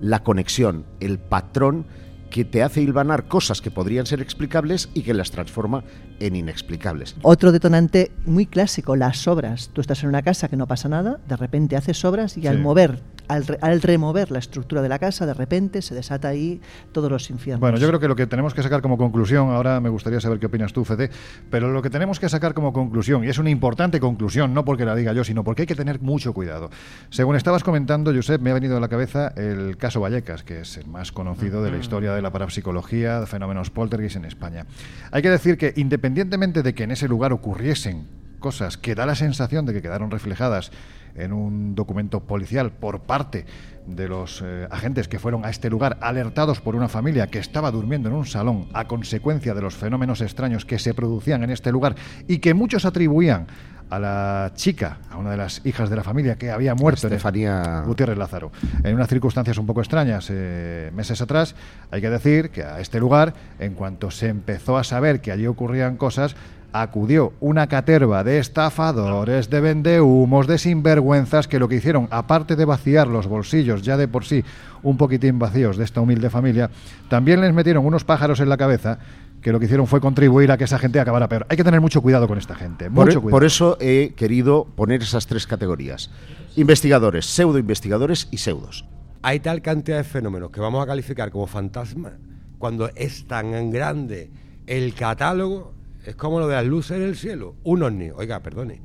la conexión, el patrón que te hace hilvanar cosas que podrían ser explicables y que las transforma en inexplicables. Otro detonante muy clásico, las obras. Tú estás en una casa que no pasa nada, de repente haces obras y al mover, al, re- al remover la estructura de la casa, de repente se desata ahí todos los infiernos. Bueno, yo creo que lo que tenemos que sacar como conclusión, ahora me gustaría saber qué opinas tú, Fede, pero lo que tenemos que sacar como conclusión, y es una importante conclusión, no porque la diga yo, sino porque hay que tener mucho cuidado. Según estabas comentando, Josep, me ha venido a la cabeza el caso Vallecas, que es el más conocido de la historia de la parapsicología, de fenómenos poltergeist en España. Hay que decir que independientemente de que en ese lugar ocurriesen cosas que da la sensación de que quedaron reflejadas en un documento policial por parte de los eh, agentes que fueron a este lugar alertados por una familia que estaba durmiendo en un salón a consecuencia de los fenómenos extraños que se producían en este lugar y que muchos atribuían a la chica, a una de las hijas de la familia que había muerto en Estefanía Gutiérrez Lázaro. En unas circunstancias un poco extrañas, eh, meses atrás, hay que decir que a este lugar, en cuanto se empezó a saber que allí ocurrían cosas, acudió una caterva de estafadores, de vendehumos, de sinvergüenzas, que lo que hicieron, aparte de vaciar los bolsillos ya de por sí un poquitín vacíos de esta humilde familia, también les metieron unos pájaros en la cabeza que lo que hicieron fue contribuir a que esa gente acabara peor. Hay que tener mucho cuidado con esta gente. Por, Mucho por cuidado. eso he querido poner esas tres categorías. Investigadores, pseudoinvestigadores y pseudos. Hay tal cantidad de fenómenos que vamos a calificar como fantasmas cuando es tan grande el catálogo, es como lo de las luces en el cielo. Un ovni, oiga, perdone,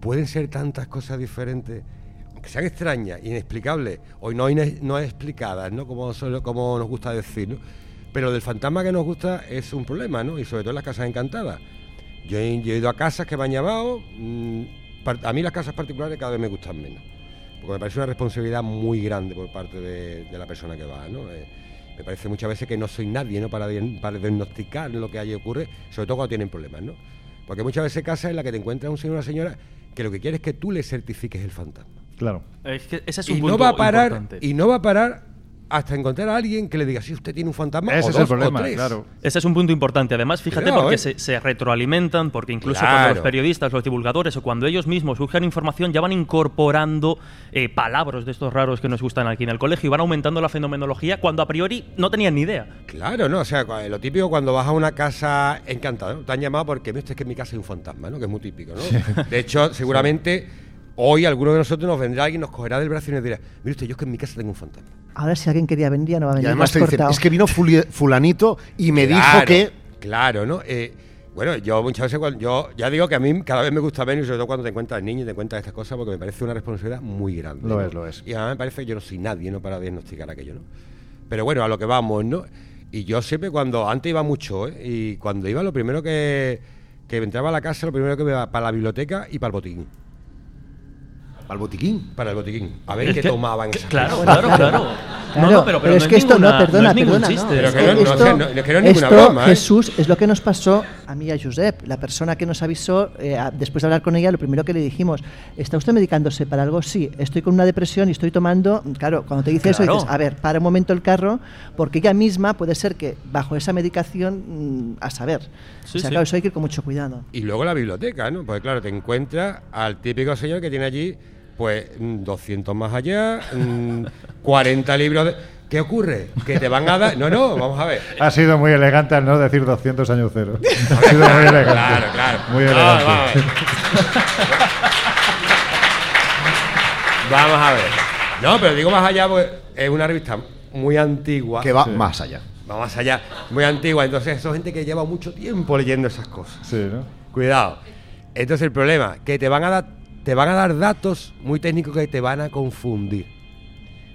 pueden ser tantas cosas diferentes, aunque sean extrañas, inexplicables, o no, no explicadas, ¿no? Como, solo- como nos gusta decir, ¿no? Pero del fantasma que nos gusta es un problema, ¿no? Y sobre todo en las casas encantadas. Yo he, ido a casas que me han llamado. mm, a mí las casas particulares cada vez me gustan menos. Porque me parece una responsabilidad muy grande por parte de, de la persona que va, ¿no? Eh, me parece muchas veces que no soy nadie, ¿no? Para, diagnosticar lo que allí ocurre, sobre todo cuando tienen problemas, ¿no? Porque muchas veces casas en las que te encuentras un señor o una señora que lo que quiere es que tú le certifiques el fantasma. Claro. Es que ese es un Y punto no va a parar, importante. y no va a parar hasta encontrar a alguien que le diga si usted tiene un fantasma Ese o es dos el problema, o tres. claro. Ese es un punto importante. Además, fíjate, porque ¿eh? se, se retroalimentan, porque incluso Claro. cuando los periodistas, los divulgadores o cuando ellos mismos buscan información, ya van incorporando eh, palabras de estos raros que nos gustan aquí en el colegio y van aumentando la fenomenología cuando a priori no tenían ni idea. Claro, ¿no? O sea, lo típico cuando vas a una casa encantada, ¿no? Te han llamado porque, "Mira, usted es que en mi casa hay un fantasma, ¿no? Que es muy típico, ¿no? De hecho, seguramente hoy alguno de nosotros nos vendrá alguien, nos cogerá del brazo y nos dirá, mire usted, yo es que en mi casa tengo un fantasma. Ahora si alguien quería venir ya no va a Y venir. además lo te dicen, es que vino fulanito y me dijo que... Claro, ¿no? Eh, bueno, yo muchas veces, cuando, yo ya digo que a mí cada vez me gusta menos, sobre todo cuando te encuentras niños y te cuentas estas cosas, porque me parece una responsabilidad muy grande. Lo ¿no? es, lo es. Y además me parece que yo no soy nadie, ¿no? Para diagnosticar aquello, ¿no? Pero bueno, a lo que vamos, ¿no? Y yo siempre cuando, antes iba mucho, ¿eh? Y cuando iba lo primero que, que entraba a la casa, lo primero que me iba para la biblioteca y para el botiquín. ¿Al botiquín? Para el botiquín. A ver Es qué que- tomaban que- claro, claro, claro. Claro, No, no, pero, pero es no que esto ninguna- no, perdona, no es perdona, chiste. no, Pero es que no- no esto, sé, no- es que no es ninguna esto, broma, ¿eh? Jesús, es lo que nos pasó a mí y a Josep, la persona que nos avisó, eh, a- después de hablar con ella, lo primero que le dijimos, ¿está usted medicándose para algo? Sí, estoy con una depresión y estoy tomando, claro, cuando te dice eso dices, a ver, para un momento el carro, porque ella misma puede ser que bajo esa medicación, mm, a saber, Sí, o sea, sí. claro, eso hay que ir con mucho cuidado. Y luego la biblioteca, ¿no? Porque claro, te encuentras al típico señor que tiene allí, pues, mm, 200 más allá, mm, *laughs* 40 libros de... ¿Qué ocurre? Que te van a dar... No, no, vamos a ver. Ha sido muy elegante al no decir 200 años cero. *laughs* Ha sido muy elegante. Claro, claro. Muy No, elegante. vamos a ver. Vamos a ver. No, pero digo más allá, pues es una revista muy antigua. Que va más allá. Va más allá, muy antigua. Entonces, eso es gente que lleva mucho tiempo leyendo esas cosas. Sí, ¿no? Cuidado. Entonces el problema, que te van a dar, te van a dar datos muy técnicos que te van a confundir.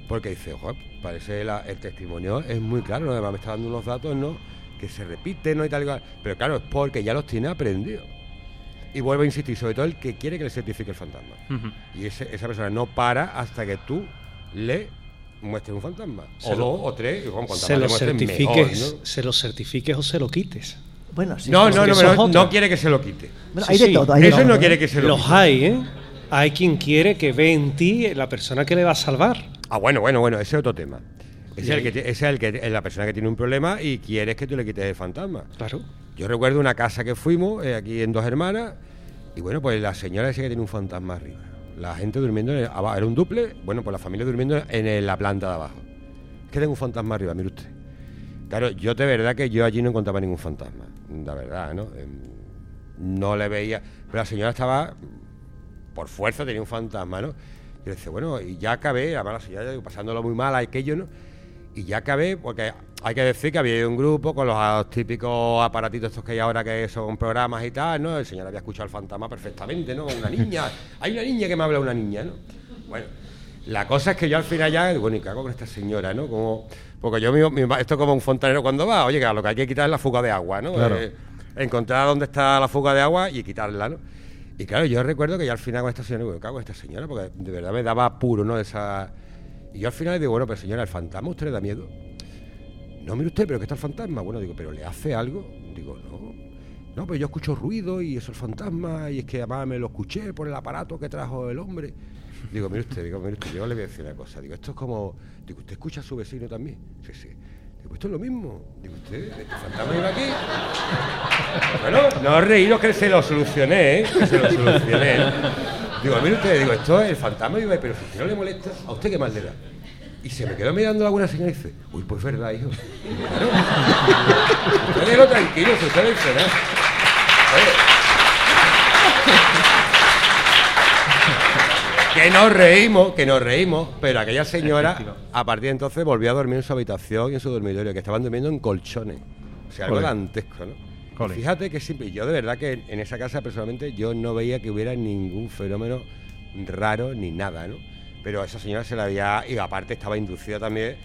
Porque dice, ojo, parece la- el testimonio es muy claro, ¿no? además me está dando unos datos, ¿no? Que se repiten, ¿no? Y tal y cual. Pero claro, es porque ya los tiene aprendidos. Y vuelvo a insistir, sobre todo el que quiere que le certifique el fantasma. Y ese- esa persona no para hasta que tú le muestres un fantasma. Se o lo- dos, o tres, y bueno, cuantas Se lo, certifiques, mejor, ¿no? se lo certifiques o se lo quites. Bueno, sí, No, no, no, no, quiere que se lo quite. Bueno, Sí, hay de todo. Hay de Eso todo, no ¿eh? quiere que se lo Los quite. hay, ¿eh? Hay quien quiere que ve en ti la persona que le va a salvar. Ah, bueno, bueno, bueno, ese es otro tema. Ese es, el que, ese es el que es la persona que tiene un problema y quieres que tú le quites el fantasma. Claro. Yo recuerdo una casa que fuimos eh, aquí en Dos Hermanas y bueno, pues la señora decía que tiene un fantasma arriba. La gente durmiendo en el- abajo. Era un duple, bueno, pues la familia durmiendo en el- la planta de abajo. Es que tengo un fantasma arriba, mire usted. Claro, yo de verdad que yo allí no encontraba ningún fantasma. La verdad, ¿no? Em, No le veía. Pero la señora estaba por fuerza tenía un fantasma, ¿no? Y decía, bueno, y ya acabé, además la señora digo, pasándolo muy mal, aquello, ¿no? Y ya acabé, porque hay que decir que había un grupo con los típicos aparatitos estos que hay ahora que son programas y tal, ¿no? El señor había escuchado el fantasma perfectamente, ¿no? Una niña, hay una niña que me habla una niña, ¿no? Bueno, la cosa es que yo al final ya, bueno, ¿y qué hago con esta señora, no? Como, porque yo, mi- mi- esto es como un fontanero cuando va, oye, que lo que hay que quitar es la fuga de agua, ¿no? Claro. Eh, encontrar dónde está la fuga de agua y quitarla, ¿no? Y claro, yo recuerdo que ya al final con esta señora, digo, ¿qué hago con esta señora? Porque de verdad me daba apuro, ¿no? Esa... Y yo al final le digo, bueno, pero señora, ¿el fantasma usted le da miedo? No, mire usted, pero que está el fantasma. Bueno, digo, ¿pero le hace algo? Digo, no. No, pero yo escucho ruido y eso es el fantasma y es que además me lo escuché por el aparato que trajo el hombre. Digo, mire usted, digo, mire usted, yo le voy a decir una cosa. Digo, esto es como... Digo, ¿usted escucha a su vecino también? Sí, sí. Digo, esto es lo mismo. Digo, ¿usted, este fantasma iba aquí? *laughs* Bueno, no reíros que se lo solucioné, ¿eh? Que se lo solucioné. Digo, mire usted, digo, esto es el fantasma, digo, pero si no le molesta, ¿a usted qué más le da? Y se me quedó mirando la buena señora y dice, uy, pues verdad, hijo. Déjelo tranquilo, dice nada. Oye. Que nos reímos, que nos reímos, pero aquella señora, a partir de entonces, volvió a dormir en su habitación y en su dormitorio, que estaban durmiendo en colchones. O sea, algo dantesco, ¿no? Fíjate que simple. Yo de verdad que en, esa casa personalmente yo no veía que hubiera ningún fenómeno raro ni nada, ¿no? Pero esa señora se la había, y aparte estaba inducida también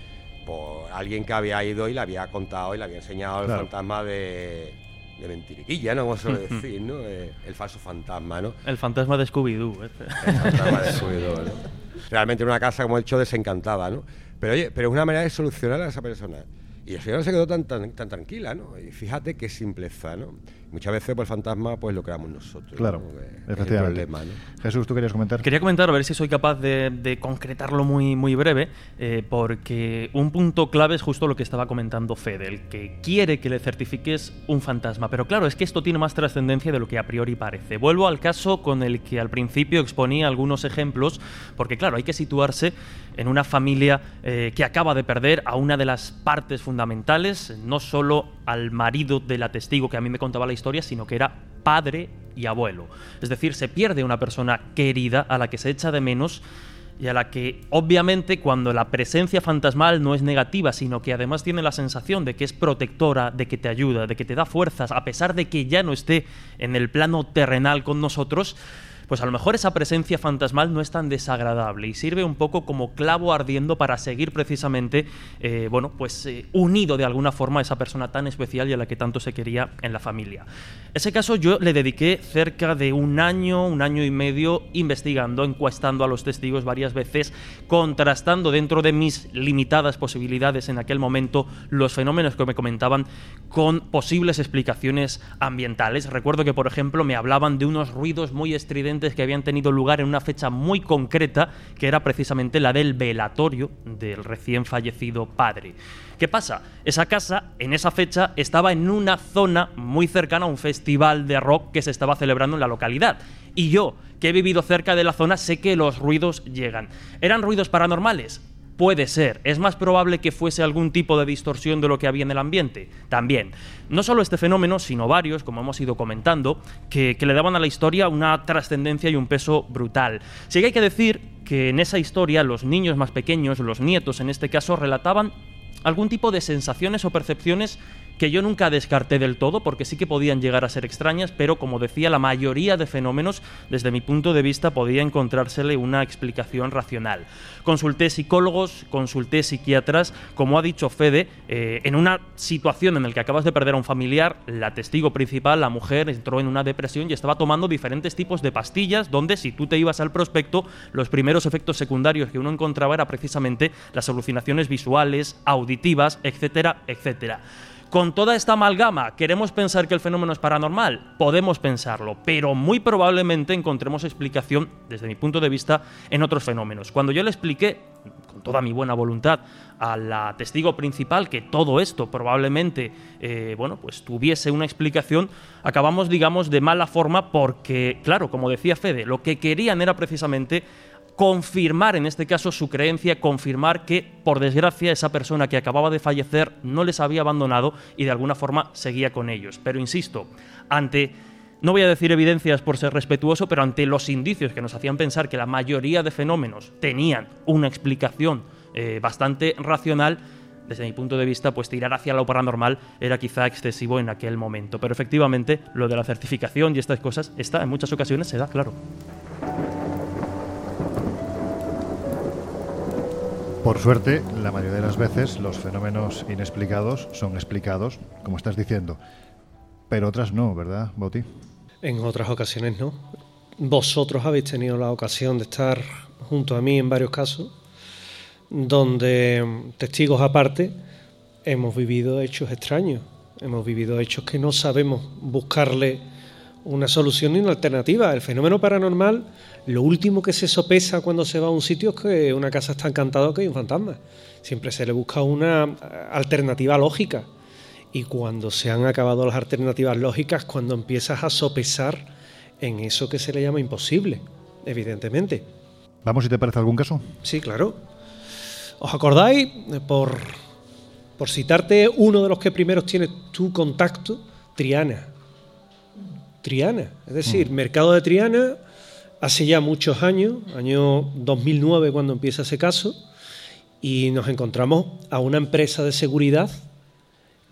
por alguien que había ido y le había contado y le había enseñado Claro. el fantasma de, de mentiriquilla, ¿no? Como se suele decir, ¿no? Eh, el falso fantasma, ¿no? El fantasma de Scooby-Doo. este. El fantasma de Scooby-Doo, ¿no? Realmente era una casa, como he dicho, desencantada, ¿no? Pero oye, pero es una manera de solucionar a esa persona. Y la señora se quedó tan, tan, tan tranquila, ¿no? Y fíjate qué simpleza, ¿no? Muchas veces pues el fantasma pues lo creamos nosotros. Claro, ¿no? Que es el efectivamente. problema, ¿no? Jesús, ¿tú querías comentar? Quería comentar, a ver si soy capaz de, de concretarlo muy, muy breve, eh, porque un punto clave es justo lo que estaba comentando Fede, el que quiere que le certifiques un fantasma. Pero claro, es que esto tiene más trascendencia de lo que a priori parece. Vuelvo al caso con el que al principio exponía algunos ejemplos, porque claro, hay que situarse en una familia eh, que acaba de perder a una de las partes fundamentales, no solo al marido de la testigo que a mí me contaba la historia, sino que era padre y abuelo. Es decir, se pierde una persona querida a la que se echa de menos y a la que obviamente cuando la presencia fantasmal no es negativa, sino que además tiene la sensación de que es protectora, de que te ayuda, de que te da fuerzas, a pesar de que ya no esté en el plano terrenal con nosotros, pues a lo mejor esa presencia fantasmal no es tan desagradable y sirve un poco como clavo ardiendo para seguir precisamente, eh, bueno, pues eh, unido de alguna forma a esa persona tan especial y a la que tanto se quería en la familia. Ese caso yo le dediqué cerca de un año, un año y medio investigando, encuestando a los testigos varias veces, contrastando dentro de mis limitadas posibilidades en aquel momento los fenómenos que me comentaban con posibles explicaciones ambientales. Recuerdo que, por ejemplo, me hablaban de unos ruidos muy estridentes que habían tenido lugar en una fecha muy concreta, que era precisamente la del velatorio del recién fallecido padre. ¿Qué pasa? Esa casa, en esa fecha, estaba en una zona muy cercana a un festival de rock que se estaba celebrando en la localidad. Y yo, que he vivido cerca de la zona, sé que los ruidos llegan. ¿Eran ruidos paranormales? Puede ser. ¿Es más probable que fuese algún tipo de distorsión de lo que había en el ambiente? También. No solo este fenómeno, sino varios, como hemos ido comentando, que, le daban a la historia una trascendencia y un peso brutal. Sí que hay que decir que en esa historia los niños más pequeños, los nietos en este caso, relataban algún tipo de sensaciones o percepciones que yo nunca descarté del todo, porque sí que podían llegar a ser extrañas, pero como decía, la mayoría de fenómenos, desde mi punto de vista, podía encontrársele una explicación racional. Consulté psicólogos, consulté psiquiatras, como ha dicho Fede, eh, en una situación en la que acabas de perder a un familiar, la testigo principal, la mujer, entró en una depresión y estaba tomando diferentes tipos de pastillas, donde si tú te ibas al prospecto, los primeros efectos secundarios que uno encontraba era precisamente las alucinaciones visuales, auditivas, etcétera, etcétera. Con toda esta amalgama, ¿queremos pensar que el fenómeno es paranormal? Podemos pensarlo, pero muy probablemente encontremos explicación, desde mi punto de vista, en otros fenómenos. Cuando yo le expliqué, con toda mi buena voluntad, a la testigo principal que todo esto probablemente, eh, bueno, pues tuviese una explicación, acabamos, digamos, de mala forma porque, claro, como decía Fede, lo que querían era precisamente confirmar en este caso su creencia, confirmar que por desgracia esa persona que acababa de fallecer no les había abandonado y de alguna forma seguía con ellos. Pero insisto, ante, no voy a decir evidencias por ser respetuoso, pero ante los indicios que nos hacían pensar que la mayoría de fenómenos tenían una explicación eh, bastante racional, desde mi punto de vista, pues tirar hacia lo paranormal era quizá excesivo en aquel momento. Pero efectivamente, lo de la certificación y estas cosas está en muchas ocasiones se da claro. Por suerte, la mayoría de las veces los fenómenos inexplicados son explicados, como estás diciendo. Pero otras no, ¿verdad, Bauti? En otras ocasiones no. Vosotros habéis tenido la ocasión de estar junto a mí en varios casos, donde testigos aparte hemos vivido hechos extraños, hemos vivido hechos que no sabemos buscarle una solución ni una alternativa. El fenómeno paranormal, lo último que se sopesa cuando se va a un sitio es que una casa está encantada o que hay un fantasma. Siempre se le busca una alternativa lógica. Y cuando se han acabado las alternativas lógicas, cuando empiezas a sopesar en eso que se le llama imposible, evidentemente. Vamos, si te parece algún caso. Sí, claro. ¿Os acordáis? Por, por citarte uno de los que primeros tienes tu contacto, Triana. Triana, es decir, mercado de Triana, hace ya muchos años, año 2009 cuando empieza ese caso, y nos encontramos a una empresa de seguridad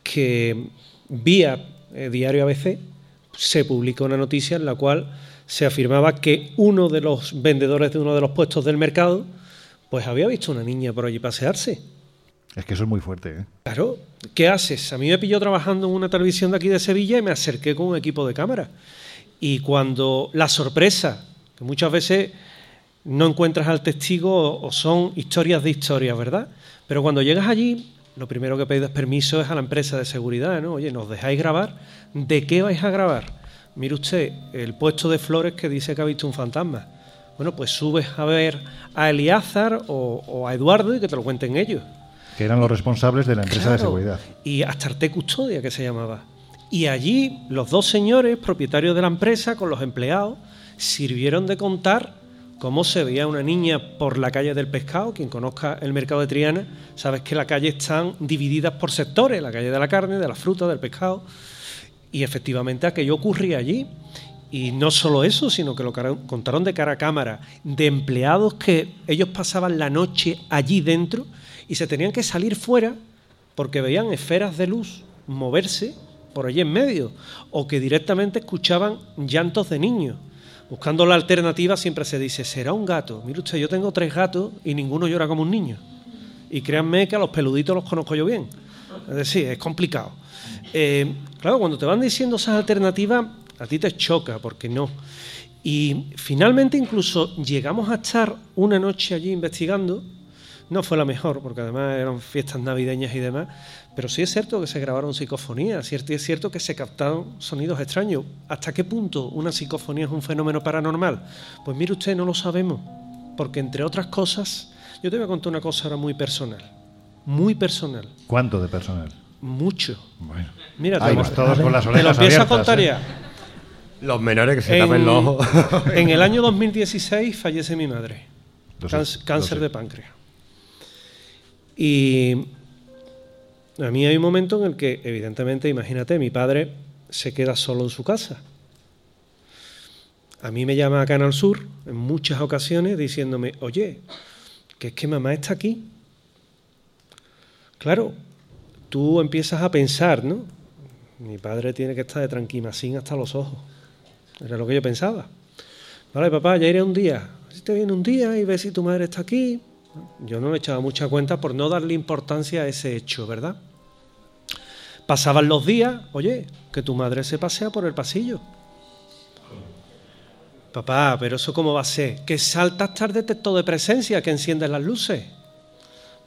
que vía eh, Diario ABC se publicó una noticia en la cual se afirmaba que uno de los vendedores de uno de los puestos del mercado pues había visto una niña por allí pasearse. Es que eso es muy fuerte, ¿eh? Claro, ¿qué haces? A mí me pilló trabajando en una televisión de aquí de Sevilla y me acerqué con un equipo de cámara. Y cuando la sorpresa, que muchas veces no encuentras al testigo o son historias de historias, ¿verdad? Pero cuando llegas allí lo primero que pedís permiso es a la empresa de seguridad, ¿no? Oye, ¿nos dejáis grabar? ¿De qué vais a grabar? Mire usted, el puesto de flores que dice que ha visto un fantasma. Bueno, pues subes a ver a Eliázar o, o a Eduardo y que te lo cuenten ellos. Que eran los responsables de la empresa de seguridad. Y Astarte Custodia, que se llamaba. Y allí los dos señores, propietarios de la empresa, con los empleados, sirvieron de contar cómo se veía una niña por la calle del pescado. Quien conozca el mercado de Triana, sabes que la calle están divididas por sectores, la calle de la carne, de la fruta, del pescado. Y efectivamente aquello ocurría allí. Y no solo eso, sino que lo contaron de cara a cámara, de empleados que ellos pasaban la noche allí dentro y se tenían que salir fuera porque veían esferas de luz moverse por allí en medio o que directamente escuchaban llantos de niños. Buscando la alternativa siempre se dice, será un gato. Mire usted, yo tengo tres gatos y ninguno llora como un niño. Y créanme que a los peluditos los conozco yo bien. Es decir, es complicado. Eh, claro, cuando te van diciendo esas alternativas, a ti te choca, porque no. Y finalmente incluso llegamos a estar una noche allí investigando. No fue la mejor, porque además eran fiestas navideñas y demás. Pero sí es cierto que se grabaron psicofonías, cierto, y es cierto que se captaron sonidos extraños. ¿Hasta qué punto una psicofonía es un fenómeno paranormal? Pues mire usted, no lo sabemos. Porque entre otras cosas, yo te voy a contar una cosa ahora muy personal. Muy personal. ¿Cuánto de personal? Mucho. Bueno. Mira, te, vas todos con las te lo orejas empiezo a abiertas, ¿eh? Los menores que se En, tapen los ojos. *laughs* en el año 2016 fallece mi madre. Cáncer- de páncreas. Y a mí hay un momento en el que, evidentemente, imagínate, mi padre se queda solo en su casa. A mí me llama a Canal Sur en muchas ocasiones diciéndome, oye, que es que mamá está aquí. Claro, tú empiezas a pensar, ¿no? Mi padre tiene que estar de tranquimacín hasta los ojos. Era lo que yo pensaba. Vale, papá, ya iré un día. Si te viene un día y ves si tu madre está aquí. Yo no le echaba mucha cuenta por no darle importancia a ese hecho, ¿verdad? Pasaban los días, oye, que tu madre se pasea por el pasillo. Papá, pero eso cómo va a ser? Que salta hasta el detector de presencia, que enciendes las luces.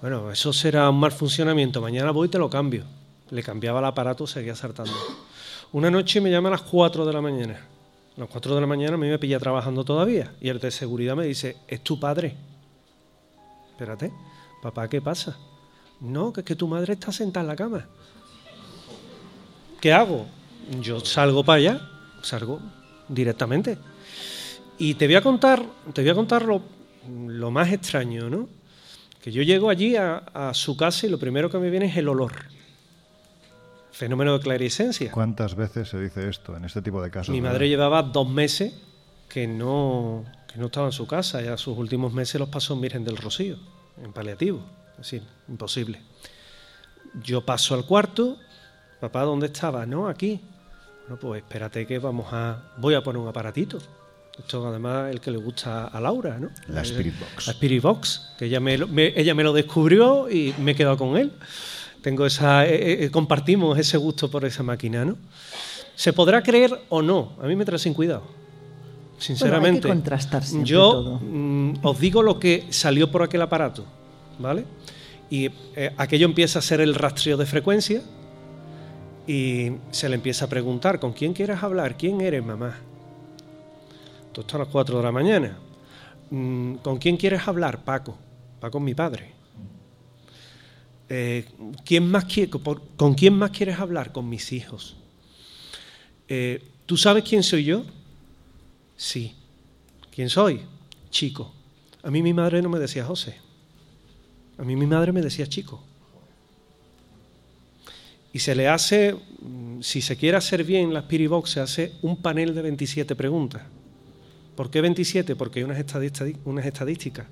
Bueno, eso será un mal funcionamiento. Mañana voy y te lo cambio. Le cambiaba el aparato, seguía saltando. Una noche me llama a las 4 de la mañana. A las 4 de la mañana a mí me pilla trabajando todavía. Y el de seguridad me dice, es tu padre. Espérate, papá, ¿qué pasa? No, que es que tu madre está sentada en la cama. ¿Qué hago? Yo salgo para allá, salgo directamente. Y te voy a contar, te voy a contar lo, lo más extraño, ¿no? Que yo llego allí a, a su casa y lo primero que me viene es el olor. Fenómeno de clarisencia. ¿Cuántas veces se dice esto en este tipo de casos? Mi verdad? madre llevaba dos meses que no, que no estaba en su casa, ya sus últimos meses los pasó en Virgen del Rocío, en paliativo, es decir, imposible. Yo paso al cuarto, papá, ¿dónde estaba? No, aquí. Bueno, pues espérate que vamos a, voy a poner un aparatito. Esto además el que le gusta a Laura, ¿no? La Spirit Box. La Spirit Box, que ella me, ella me lo descubrió y me he quedado con él. Tengo esa, eh, eh, compartimos ese gusto por esa máquina, ¿no? Se podrá creer o no, a mí me trae sin cuidado. Sinceramente. Bueno, hay que contrastar siempre Yo todo. mm, os digo lo que salió por aquel aparato, ¿vale? Y eh, aquello empieza a ser el rastreo de frecuencia y se le empieza a preguntar, ¿con quién quieres hablar? ¿Quién eres, mamá? Esto a las 4 de la mañana. Mm, ¿Con quién quieres hablar? Paco. Paco es mi padre. Eh, ¿quién más quiere- por- ¿Con quién más quieres hablar? Con mis hijos. Eh, ¿Tú sabes quién soy yo? Sí. ¿Quién soy? Chico. A mí mi madre no me decía José. A mí mi madre me decía chico. Y se le hace, mm, si se quiere hacer bien la Spirit Box, se hace un panel de 27 preguntas. ¿Por qué 27? Porque hay unas, unas estadísticas.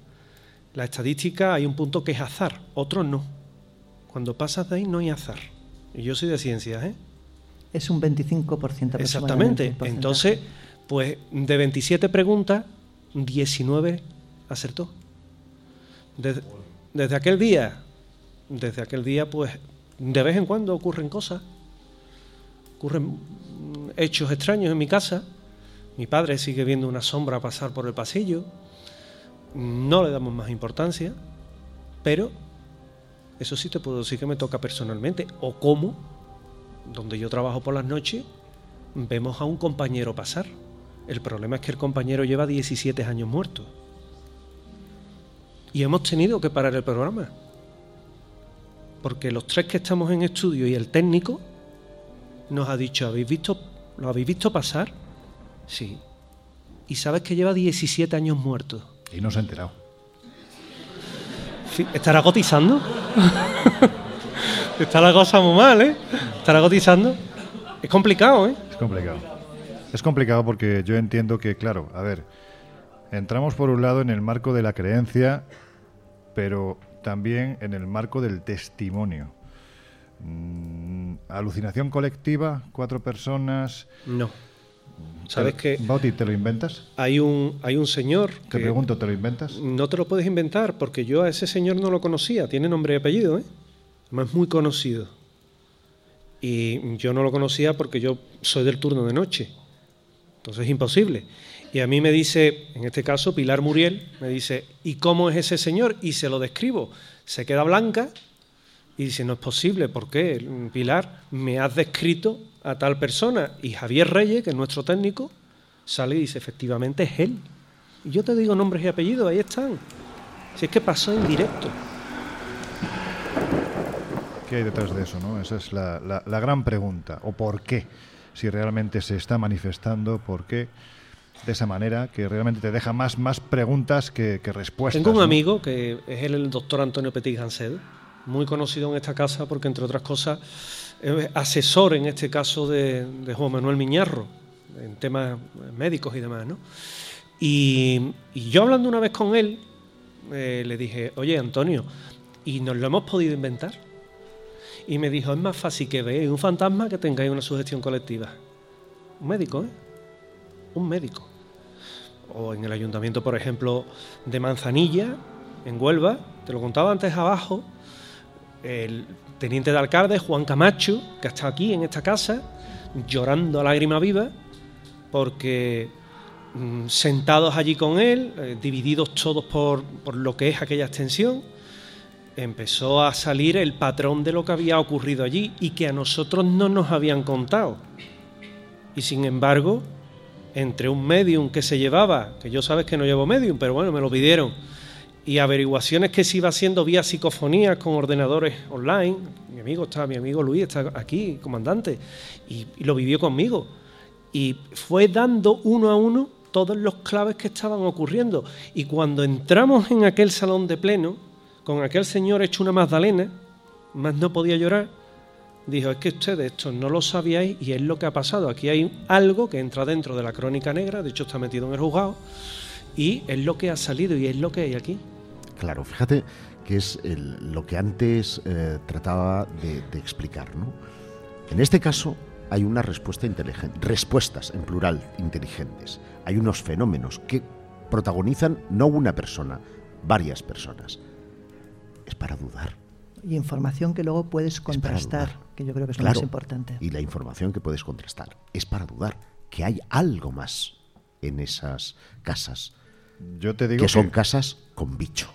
La estadística hay un punto que es azar, otro no. Cuando pasas de ahí no hay azar. Y yo soy de ciencias, ¿eh? Es un 25% Exactamente. aproximadamente porcentaje. Entonces, pues de 27 preguntas, 19 acertó. Desde, aquel día, desde aquel día, pues de vez en cuando ocurren cosas, ocurren hechos extraños en mi casa. Mi padre sigue viendo una sombra pasar por el pasillo. No le damos más importancia, pero Eso sí te puedo decir que me toca personalmente. O cómo, donde yo trabajo por las noches, vemos a un compañero pasar. El problema es que el compañero lleva 17 años muerto. Y hemos tenido que parar el programa. Porque los tres que estamos en estudio y el técnico nos ha dicho, ¿habéis visto, ¿lo habéis visto pasar? Sí. Y sabes que lleva 17 años muerto. Y no se ha enterado. Sí, ¿Estará cotizando? *laughs* Está la cosa muy mal, ¿eh? ¿Estará cotizando? Es complicado, ¿eh? Es complicado. Es complicado porque yo entiendo que, claro, a ver, entramos por un lado en el marco de la creencia, pero también en el marco del testimonio. Mm, alucinación colectiva, cuatro personas. No. ¿Sabes qué? Bauti, ¿te lo inventas? Hay un, hay un señor Te que pregunto, ¿te lo inventas? no te lo puedes inventar porque yo a ese señor no lo conocía. Tiene nombre y apellido, ¿eh? Además, es muy conocido. Y yo no lo conocía porque yo soy del turno de noche. Entonces es imposible. Y a mí me dice, en este caso, Pilar Muriel, me dice, ¿y cómo es ese señor? Y se lo describo. Se queda blanca y dice, no es posible, ¿por qué? Pilar, me has descrito a tal persona. Y Javier Reyes, que es nuestro técnico, sale y dice, efectivamente es él. Y yo te digo nombres y apellidos, ahí están. Si es que pasó en directo. ¿Qué hay detrás de eso? ¿no? Esa es la, la- la gran pregunta. ¿O por qué? Si realmente se está manifestando, ¿por qué? De esa manera, que realmente te deja más, más preguntas que, que respuestas. Tengo un ¿no? amigo que es el, el doctor Antonio Petit Gansed, muy conocido en esta casa porque, entre otras cosas, es asesor en este caso de, de Juan Manuel Miñarro, en temas médicos y demás, ¿no? Y, y yo hablando una vez con él, eh, le dije, oye Antonio, ¿y nos lo hemos podido inventar? Y me dijo, es más fácil que veáis un fantasma que tengáis una sugestión colectiva. Un médico, ¿eh? Un médico o en el ayuntamiento, por ejemplo, de Manzanilla, en Huelva, te lo contaba antes abajo, el teniente de alcalde, Juan Camacho, que estado aquí en esta casa, llorando a lágrima viva, porque mm, sentados allí con él, eh, divididos todos por, por lo que es aquella extensión, empezó a salir el patrón de lo que había ocurrido allí y que a nosotros no nos habían contado. Y sin embargo, entre un medium que se llevaba, que yo sabes que no llevo medium, pero bueno, me lo pidieron, y averiguaciones que se iba haciendo vía psicofonías con ordenadores online. Mi amigo está, mi amigo Luis está aquí, comandante, y, y lo vivió conmigo. Y fue dando uno a uno todos los claves que estaban ocurriendo. Y cuando entramos en aquel salón de pleno, con aquel señor hecho una magdalena, más no podía llorar, dijo, es que ustedes esto no lo sabíais y es lo que ha pasado. Aquí hay algo que entra dentro de la crónica negra, de hecho está metido en el juzgado, y es lo que ha salido y es lo que hay aquí. Claro, fíjate que es lo que antes eh, trataba de, de explicar, ¿no? En este caso hay una respuesta inteligente, respuestas en plural inteligentes. Hay unos fenómenos que protagonizan no una persona, varias personas. Es para dudar. Y información que luego puedes contrastar, que yo creo que es lo Claro, más importante. Y la información que puedes contrastar es para dudar que hay algo más en esas casas. Yo te digo que son que- casas con bicho.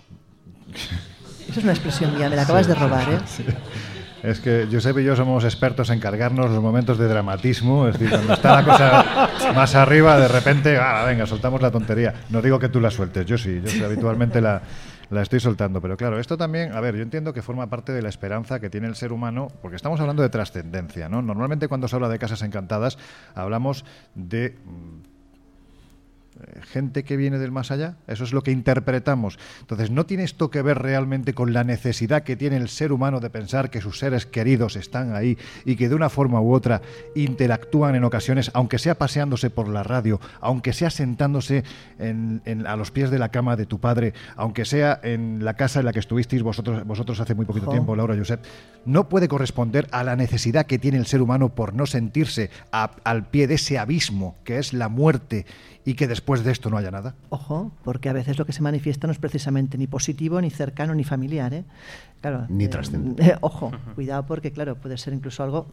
Esa es una expresión mía, me la acabas de robar, ¿eh? *laughs* Es que Josep y yo somos expertos en cargarnos los momentos de dramatismo, es decir, cuando está la cosa *laughs* más arriba, de repente, ah, venga, soltamos la tontería. No digo que tú la sueltes, yo sí, yo sí, habitualmente la, la estoy soltando, pero claro, esto también, a ver, yo entiendo que forma parte de la esperanza que tiene el ser humano, porque estamos hablando de trascendencia, ¿no? Normalmente cuando se habla de casas encantadas, hablamos de mm, gente que viene del más allá, eso es lo que interpretamos. Entonces, no tiene esto que ver realmente con la necesidad que tiene el ser humano de pensar que sus seres queridos están ahí y que de una forma u otra interactúan en ocasiones, aunque sea paseándose por la radio, aunque sea sentándose en- en- a los pies de la cama de tu padre, aunque sea en la casa en la que estuvisteis vosotros, vosotros hace muy poquito tiempo, Laura Josep, no puede corresponder a la necesidad que tiene el ser humano por no sentirse a- al pie de ese abismo que es la muerte y que después de esto no haya nada. Ojo, porque a veces lo que se manifiesta no es precisamente ni positivo, ni cercano, ni familiar, ¿eh? Claro, Ni eh, trascendente. eh, *laughs* ojo, cuidado porque, claro, puede ser incluso algo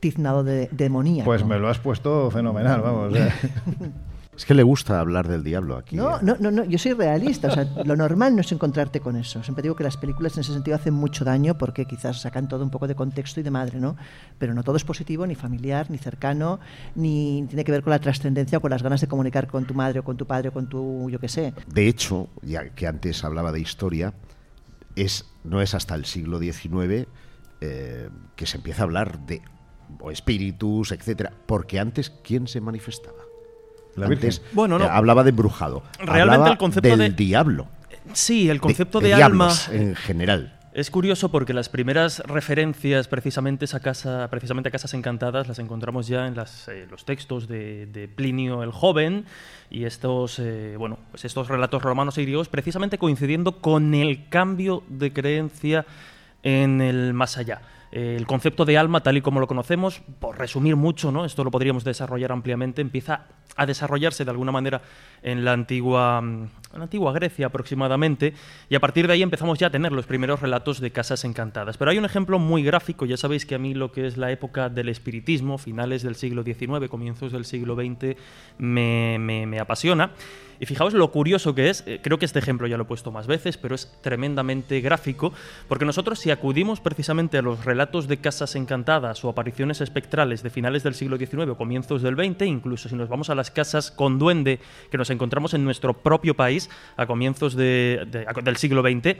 tiznado de demonía. Pues me lo has puesto fenomenal, vamos. *laughs* Es que le gusta hablar del diablo aquí. No, ¿eh? no, no, no, yo soy realista. O sea, *laughs* lo normal no es encontrarte con eso. Siempre digo que las películas en ese sentido hacen mucho daño porque quizás sacan todo un poco de contexto y de madre, ¿no? Pero no todo es positivo, ni familiar, ni cercano, ni tiene que ver con la trascendencia o con las ganas de comunicar con tu madre o con tu padre o con tu, yo qué sé. De hecho, ya que antes hablaba de historia, es, no es hasta el siglo XIX eh, que se empieza a hablar de o espíritus, etcétera, porque antes ¿quién se manifestaba? La antes Virgen. Bueno, no. eh, hablaba de embrujado, Realmente hablaba el concepto del de- diablo, Sí, el concepto de, de, de alma. en general. Es curioso porque las primeras referencias precisamente a, casa, precisamente a Casas Encantadas las encontramos ya en las, eh, los textos de, de Plinio el Joven y estos, eh, bueno, pues estos relatos romanos y griegos precisamente coincidiendo con el cambio de creencia en el más allá. Eh, El concepto de alma, tal y como lo conocemos, por resumir mucho, ¿no? esto lo podríamos desarrollar ampliamente, empieza a desarrollarse de alguna manera en la antigua, mm, en la antigua Grecia aproximadamente, y a partir de ahí empezamos ya a tener los primeros relatos de casas encantadas. Pero hay un ejemplo muy gráfico, ya sabéis que a mí lo que es la época del espiritismo, finales del siglo XIX, comienzos del siglo XX, me, me- me apasiona. Y fijaos lo curioso que es, eh, creo que este ejemplo ya lo he puesto más veces, pero es tremendamente gráfico, porque nosotros si acudimos precisamente a los relatos de casas encantadas o apariciones espectrales de finales del siglo XIX o comienzos del XX, incluso si nos vamos a las casas con duende que nos encontramos en nuestro propio país a comienzos del siglo XX,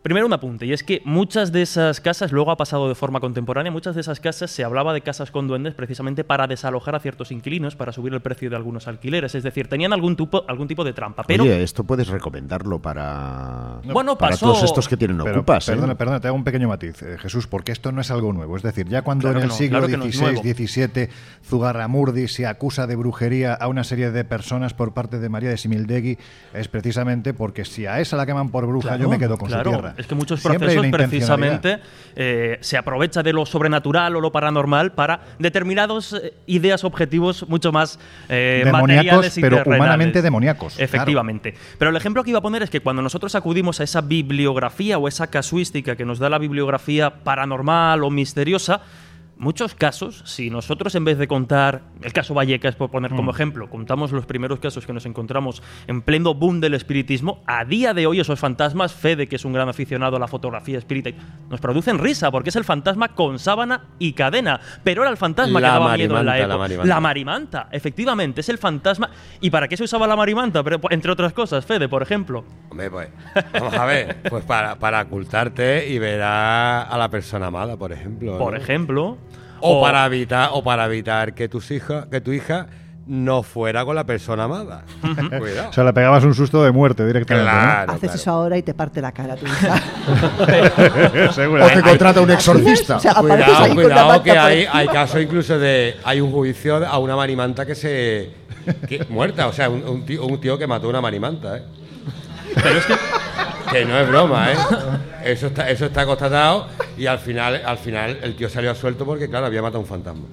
Primero un apunte, y es que muchas de esas casas, luego ha pasado de forma contemporánea, muchas de esas casas se hablaba de casas con duendes precisamente para desalojar a ciertos inquilinos, para subir el precio de algunos alquileres, es decir, tenían algún tipo, algún tipo de trampa. Pero Oye, esto puedes recomendarlo para, Bueno, para pasó- todos estos que tienen Pero, ocupas. ¿eh? perdona, perdona, te hago un pequeño matiz, eh, Jesús, porque esto no es algo nuevo. Es decir, ya cuando Claro en el no, siglo claro no. XVI, XVII, Zugarramurdi se acusa de brujería a una serie de personas por parte de María de Simildegui, es precisamente porque si a esa la queman por bruja, Claro, yo me quedo con claro. su tierra. Es que muchos procesos precisamente eh, se aprovecha de lo sobrenatural o lo paranormal para determinados eh, ideas, objetivos mucho más eh, materiales y pero terrenales. humanamente demoníacos, claro. Efectivamente. Pero el ejemplo que iba a poner es que cuando nosotros acudimos a esa bibliografía o esa casuística que nos da la bibliografía paranormal o misteriosa, muchos casos, si nosotros en vez de contar el caso Vallecas, por poner como Mm. ejemplo, contamos los primeros casos que nos encontramos en pleno boom del espiritismo, a día de hoy esos fantasmas, Fede, que es un gran aficionado a la fotografía espírita, nos producen risa porque es el fantasma con sábana y cadena. Pero era el fantasma La que daba miedo en la época. marimanta. La marimanta, efectivamente, es el fantasma. ¿Y para qué se usaba la marimanta? Pero, entre otras cosas, Fede, por ejemplo. Hombre, pues, vamos a ver, pues para, para ocultarte y ver a, a la persona amada, por ejemplo. Por ¿no? ejemplo. O, para evitar, o para evitar que tus hijas, que tu hija no fuera con la persona amada. *laughs* Cuidado. O sea, le pegabas un susto de muerte directamente. ¿no? Claro, Haces claro. eso ahora y te parte la cara tu hija. *laughs* Seguro. O te contrata un exorcista. O sea, apareces Cuidado, ahí cuidado, que hay, hay casos incluso de. Hay un juicio a una marimanta que se. que- muerta, o sea, un, un tío, un tío que mató a una marimanta, ¿eh? Pero es que. Que no es broma, ¿eh? Eso está, eso está constatado y al final, al final el tío salió suelto porque, claro, había matado a un fantasma.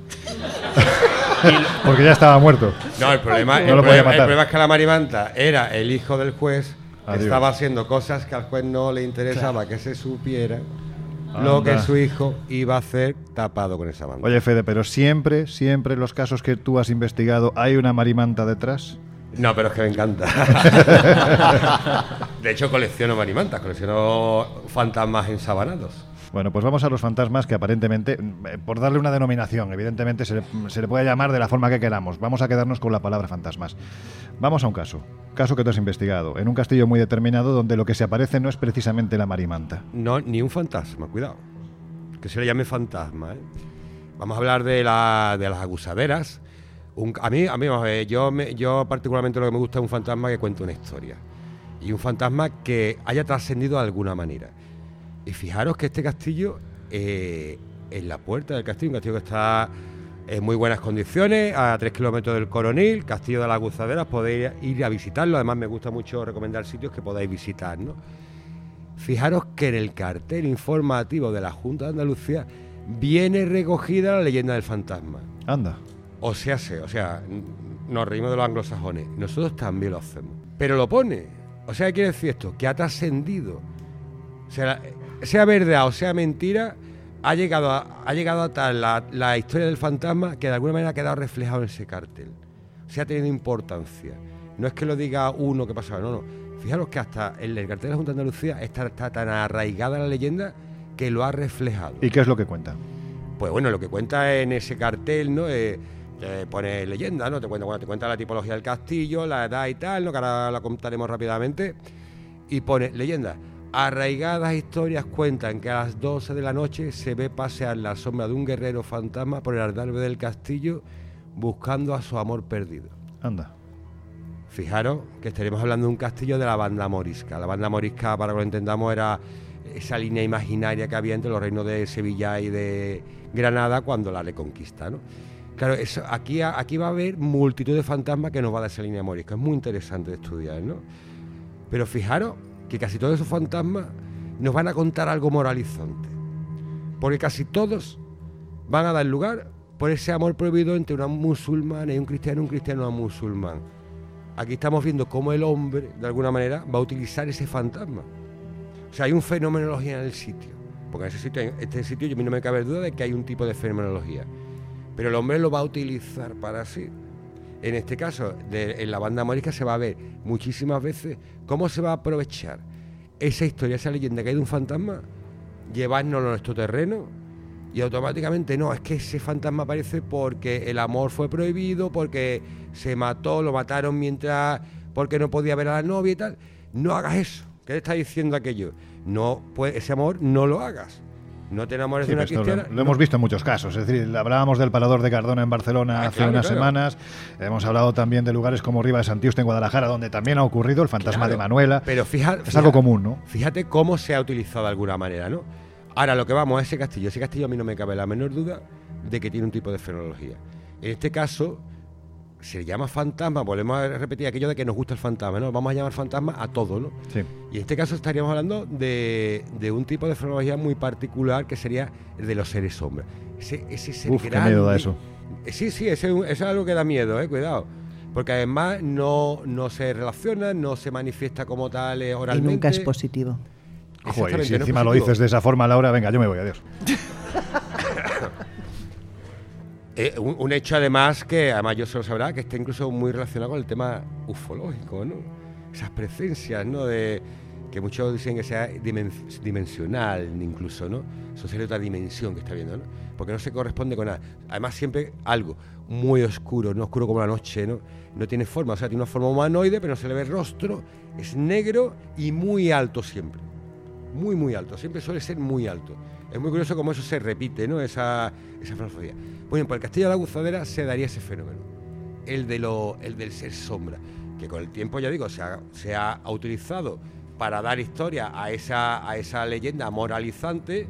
Porque ya estaba muerto. No, el problema, No el lo podía problema, el matar. problema es que la marimanta era el hijo del juez Adiós. estaba haciendo cosas que al juez no le interesaba que se supiera lo que su hijo iba a hacer tapado con esa banda. Oye, Fede, pero siempre, siempre en los casos que tú has investigado, ¿hay una marimanta detrás? No, pero es que me encanta. de hecho, colecciono marimantas, colecciono fantasmas ensabanados. Bueno, pues vamos a los fantasmas que aparentemente, eh, por darle una denominación, evidentemente se le, se le puede llamar de la forma que queramos. Vamos a quedarnos con la palabra fantasmas. Vamos a un caso. Caso que tú has investigado, en un castillo muy determinado donde lo que se aparece no es precisamente la marimanta. No, ni un fantasma, cuidado. Que se le llame fantasma, ¿eh? Vamos a hablar de, la, de las agusaderas. Un- a mí, a mí yo, me- yo particularmente lo que me gusta es un fantasma que cuente una historia. Y un fantasma que haya trascendido de alguna manera. Y fijaros que este castillo, eh, en la puerta del castillo, un castillo que está en muy buenas condiciones, a 3 kilómetros del Coronil, Castillo de las Aguzaderas, podéis ir a visitarlo. Además, me gusta mucho recomendar sitios que podáis visitar, ¿no? Fijaros que en el cartel informativo de la Junta de Andalucía viene recogida la leyenda del fantasma. Anda. O sea, se- o sea, nos reímos de los anglosajones. Nosotros también lo hacemos. Pero lo pone. O sea, ¿qué quiere decir esto? Que ha trascendido. O sea, sea verdad o sea mentira, ha llegado a, ha llegado a tal la, la historia del fantasma que de alguna manera ha quedado reflejado en ese cartel. se ha tenido importancia. No es que lo diga uno que pasaba, no, no. Fijaros que hasta el, el cartel de la Junta de Andalucía está, está tan arraigada la leyenda que lo ha reflejado. ¿Y qué es lo que cuenta? Pues bueno, lo que cuenta en ese cartel, ¿no? Eh, te pone leyenda, ¿no? Te cuenta, bueno, te cuenta la tipología del castillo, la edad y tal, ¿no? Que ahora la contaremos rápidamente. Y pone leyenda. Arraigadas historias cuentan que a las 12 de la noche se ve pasear la sombra de un guerrero fantasma por el aldarbe del castillo buscando a su amor perdido. Anda. Fijaros que estaremos hablando de un castillo de la banda morisca. La banda morisca, para que lo entendamos, era esa línea imaginaria que había entre los reinos de Sevilla y de Granada cuando la reconquista, ¿no? Claro, eso, aquí, aquí va a haber multitud de fantasmas que nos va a dar esa línea morisca. Es muy interesante de estudiar, ¿no? Pero fijaros que casi todos esos fantasmas nos van a contar algo moralizante. Porque casi todos van a dar lugar por ese amor prohibido entre una musulmana y un cristiano, un cristiano y un musulmán. Aquí estamos viendo cómo el hombre, de alguna manera, va a utilizar ese fantasma. O sea, hay un fenomenología en el sitio. Porque en ese sitio, en este sitio, a mí no me cabe duda de que hay un tipo de fenomenología. Pero el hombre lo va a utilizar para sí. En este caso, de- en la banda morisca se va a ver muchísimas veces cómo se va a aprovechar esa historia, esa leyenda que hay de un fantasma, llevárnoslo a nuestro terreno y automáticamente no, es que ese fantasma aparece porque el amor fue prohibido, porque se mató, lo mataron mientras, porque no podía ver a la novia y tal. No hagas eso. ¿Qué te está diciendo aquello? No, pues ese amor no lo hagas. No te enamores Sí, de una lo- cristiana. lo, hemos visto en muchos casos. Es decir, hablábamos del Parador de Cardona en Barcelona Ah, hace claro, unas claro. semanas. Hemos hablado también de lugares como Riva de Santiuste en Guadalajara, donde también ha ocurrido el fantasma Claro, de Manuela. Pero fíjate, es algo común, ¿no? Fíjate cómo se ha utilizado de alguna manera, ¿no? Ahora lo que vamos a ese castillo, ese castillo a mí no me cabe la menor duda de que tiene un tipo de fenología. En este caso se llama fantasma, volvemos a repetir aquello de que nos gusta el fantasma, ¿no? Vamos a llamar fantasma a todo, ¿no? Sí. Y en este caso estaríamos hablando de, de un tipo de fenología muy particular que sería el de los seres sombra. Ese, ese ser Uf, qué miedo da eso. Eh, Sí, sí, ese- eso es algo que da miedo, eh, cuidado. Porque además no, no se relaciona, no se manifiesta como tal eh, Y oralmente. nunca es positivo. Joder, si no encima lo dices de esa forma, Laura, venga, yo me voy, adiós. *laughs* Eh, un, hecho además que además yo se lo sabrá que está incluso muy relacionado con el tema ufológico, ¿no? Esas presencias, ¿no? De que muchos dicen que sea dimen- dimensional incluso, ¿no? Eso sería otra dimensión que está viendo, ¿no? Porque no se corresponde con nada. Además siempre algo muy oscuro, no oscuro como la noche, ¿no? No tiene forma, o sea, tiene una forma humanoide, pero no se le ve el rostro, es negro y muy alto siempre. Muy, muy alto, siempre suele ser muy alto. Es muy curioso cómo eso se repite, ¿no? Esa, esa filosofía. Bueno, por el Castillo de la Guzadera se daría ese fenómeno, el, de lo, el del ser sombra, que con el tiempo, ya digo, se ha, se ha utilizado para dar historia a esa, a esa leyenda moralizante,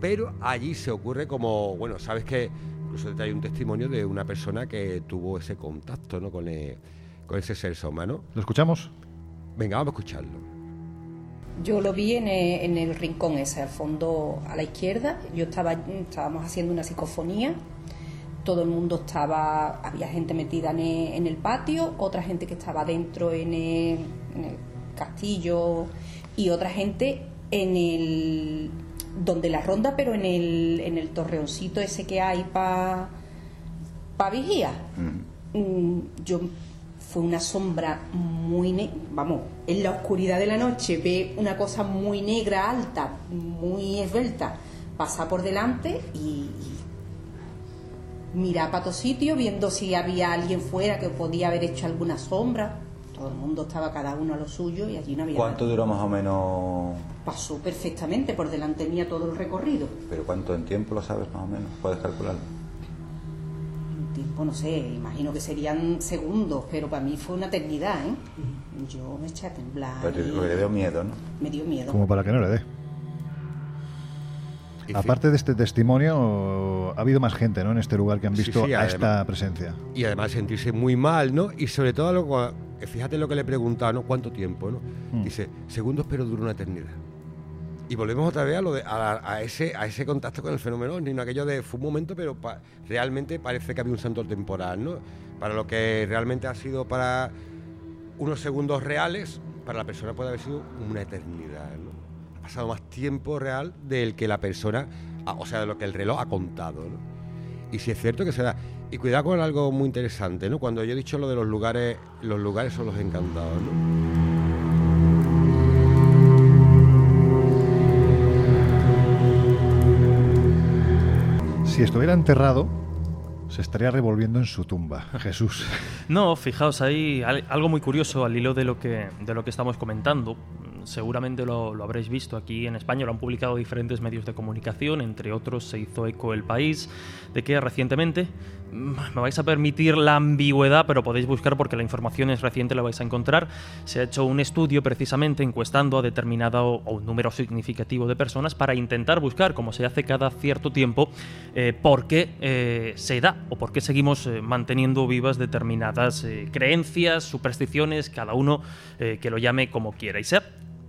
pero allí se ocurre como, bueno, sabes que incluso te hay un testimonio de una persona que tuvo ese contacto ¿no? con, el- con ese ser sombra, ¿no? ¿Lo escuchamos? Venga, vamos a escucharlo. Yo lo vi en el, en el rincón ese, al fondo a la izquierda. Yo estaba, estábamos haciendo una psicofonía. Todo el mundo estaba, había gente metida en el, en el patio, otra gente que estaba dentro en el, en el castillo y otra gente en el donde la ronda, pero en el, en el torreoncito ese que hay para pa vigía. Mm, yo fue una sombra muy ne- vamos en la oscuridad de la noche ve una cosa muy negra alta muy esbelta pasa por delante y, y mira para todo sitio viendo si había alguien fuera que podía haber hecho alguna sombra todo el mundo estaba cada uno a lo suyo y allí no había ¿Cuánto nadie. duró más o menos? pasó perfectamente por delante mía todo el recorrido ¿Pero cuánto en tiempo lo sabes más o menos? ¿Puedes calcularlo? Tiempo no sé imagino que serían segundos pero para mí fue una eternidad ¿eh? yo me eché a temblar Pero y- le dio miedo, ¿no? me dio miedo Como para que no le dé. Aparte de este testimonio, ha habido más gente ¿no? en este lugar que han visto sí, a además. esta presencia. y además sentirse muy mal, ¿no? Y sobre todo, lo, fíjate lo que le preguntaba, ¿no? ¿Cuánto tiempo, no? Mm. Dice, segundos pero dura una eternidad. Y volvemos otra vez a, lo de, ese, contacto con el fenómeno, ni aquello de fue un momento, pero realmente parece que había un santo temporal, ¿no? Para lo que realmente ha sido para unos segundos reales, para la persona puede haber sido una eternidad, ¿no? Ha pasado más tiempo real del que la persona, ah, o sea, de lo que el reloj ha contado, ¿no? Y si es cierto que se da. Y cuidado con algo muy interesante, ¿no? Cuando yo he dicho lo de los lugares, los lugares son los encantados, ¿no? Si estuviera enterrado, se estaría revolviendo en su tumba. *laughs* Jesús. No, fijaos ahí al- algo muy curioso al hilo de lo que, de lo que estamos comentando. Seguramente lo, lo habréis visto aquí en España, lo han publicado diferentes medios de comunicación, entre otros se hizo eco El País, de que recientemente, me vais a permitir la ambigüedad, pero podéis buscar porque la información es reciente, la vais a encontrar. Se ha hecho un estudio precisamente encuestando a determinado o un número significativo de personas para intentar buscar, como se hace cada cierto tiempo, eh, por qué eh, se da o por qué seguimos eh, manteniendo vivas determinadas creencias, supersticiones, cada uno que lo llame como quiera. Y se ha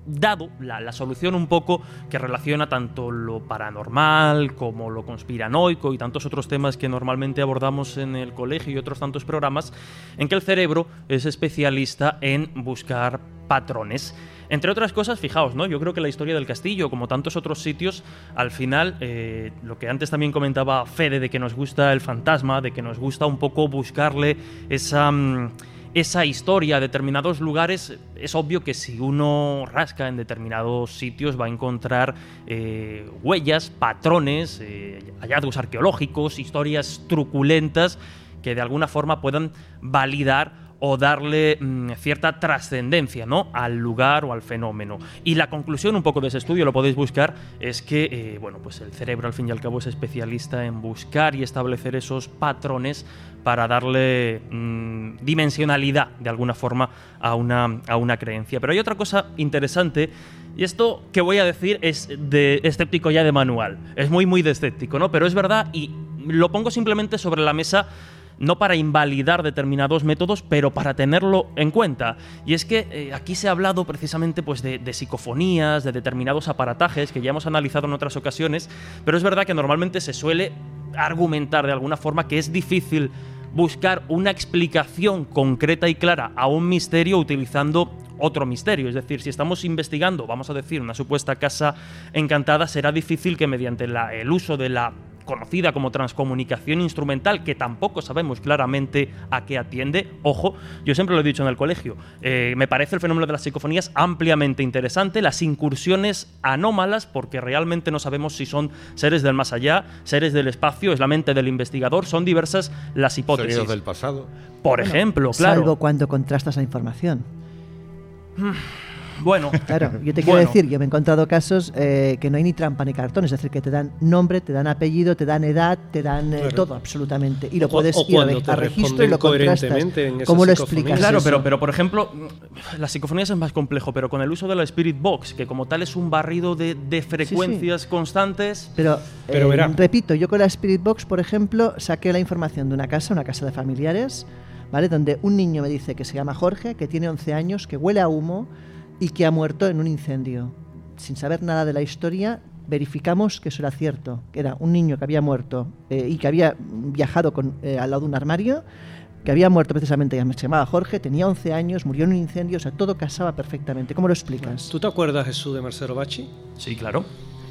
dado la, solución un poco que relaciona tanto lo paranormal como lo conspiranoico y tantos otros temas que normalmente abordamos en el colegio y otros tantos programas, en que el cerebro es especialista en buscar patrones. Entre otras cosas, fijaos, ¿no? Yo creo que la historia del castillo, como tantos otros sitios, al final, eh, lo que antes también comentaba Fede, de que nos gusta el fantasma, de que nos gusta un poco buscarle esa... mm, esa historia a determinados lugares, es obvio que si uno rasca en determinados sitios va a encontrar eh, huellas, patrones, eh, hallazgos arqueológicos, historias truculentas que de alguna forma puedan validar o darle mm, cierta trascendencia ¿no? al lugar o al fenómeno. Y la conclusión un poco de ese estudio, lo podéis buscar, es que eh, bueno, pues el cerebro al fin y al cabo es especialista en buscar y establecer esos patrones para darle mm, dimensionalidad de alguna forma a una, a una creencia. Pero hay otra cosa interesante y esto que voy a decir es de escéptico ya de manual. Es muy, muy de escéptico, ¿no? Pero es verdad y lo pongo simplemente sobre la mesa no para invalidar determinados métodos, pero para tenerlo en cuenta. Y es que eh, aquí se ha hablado precisamente pues, de, psicofonías, de determinados aparatajes que ya hemos analizado en otras ocasiones, pero es verdad que normalmente se suele argumentar de alguna forma que es difícil buscar una explicación concreta y clara a un misterio utilizando otro misterio. Es decir, si estamos investigando, vamos a decir, una supuesta casa encantada, será difícil que mediante el uso de la conocida como transcomunicación instrumental, que tampoco sabemos claramente a qué atiende. Ojo, yo siempre lo he dicho en el colegio, eh, me parece el fenómeno de las psicofonías ampliamente interesante, las incursiones anómalas, porque realmente no sabemos si son seres del más allá, seres del espacio, es la mente del investigador, son diversas las hipótesis. Sonidos del pasado. Por Bueno, ejemplo, claro. Salvo cuando contrastas la información. *sighs* *sighs* Bueno, *laughs* Claro, yo te quiero Bueno. decir, yo me he encontrado casos eh, que no hay ni trampa ni cartón, es decir, que te dan nombre, te dan apellido, te dan edad, te dan eh, Claro. todo, absolutamente. Y lo O- puedes o ir a, a registro y lo contrastas. coherentemente en esa ¿Cómo lo explicas? Claro, eso? pero, pero por ejemplo, las psicofonías es más complejo, pero con el uso de la Spirit Box, que como tal es un barrido de, de frecuencias constantes. Pero, Pero eh, verá. repito, yo con la Spirit Box, por ejemplo, saqué la información de una casa, una casa de familiares, ¿vale? Donde un niño me dice que se llama Jorge, que tiene 11 años, que huele a humo y que ha muerto en un incendio. Sin saber nada de la historia, verificamos que eso era cierto, que era un niño que había muerto eh, y que había viajado con, eh, al lado de un armario, que había muerto precisamente, se llamaba Jorge, tenía 11 años, murió en un incendio, o sea, todo casaba perfectamente. ¿Cómo lo explicas? ¿Tú te acuerdas, Jesús, de Marcelo Bacci? Sí, claro.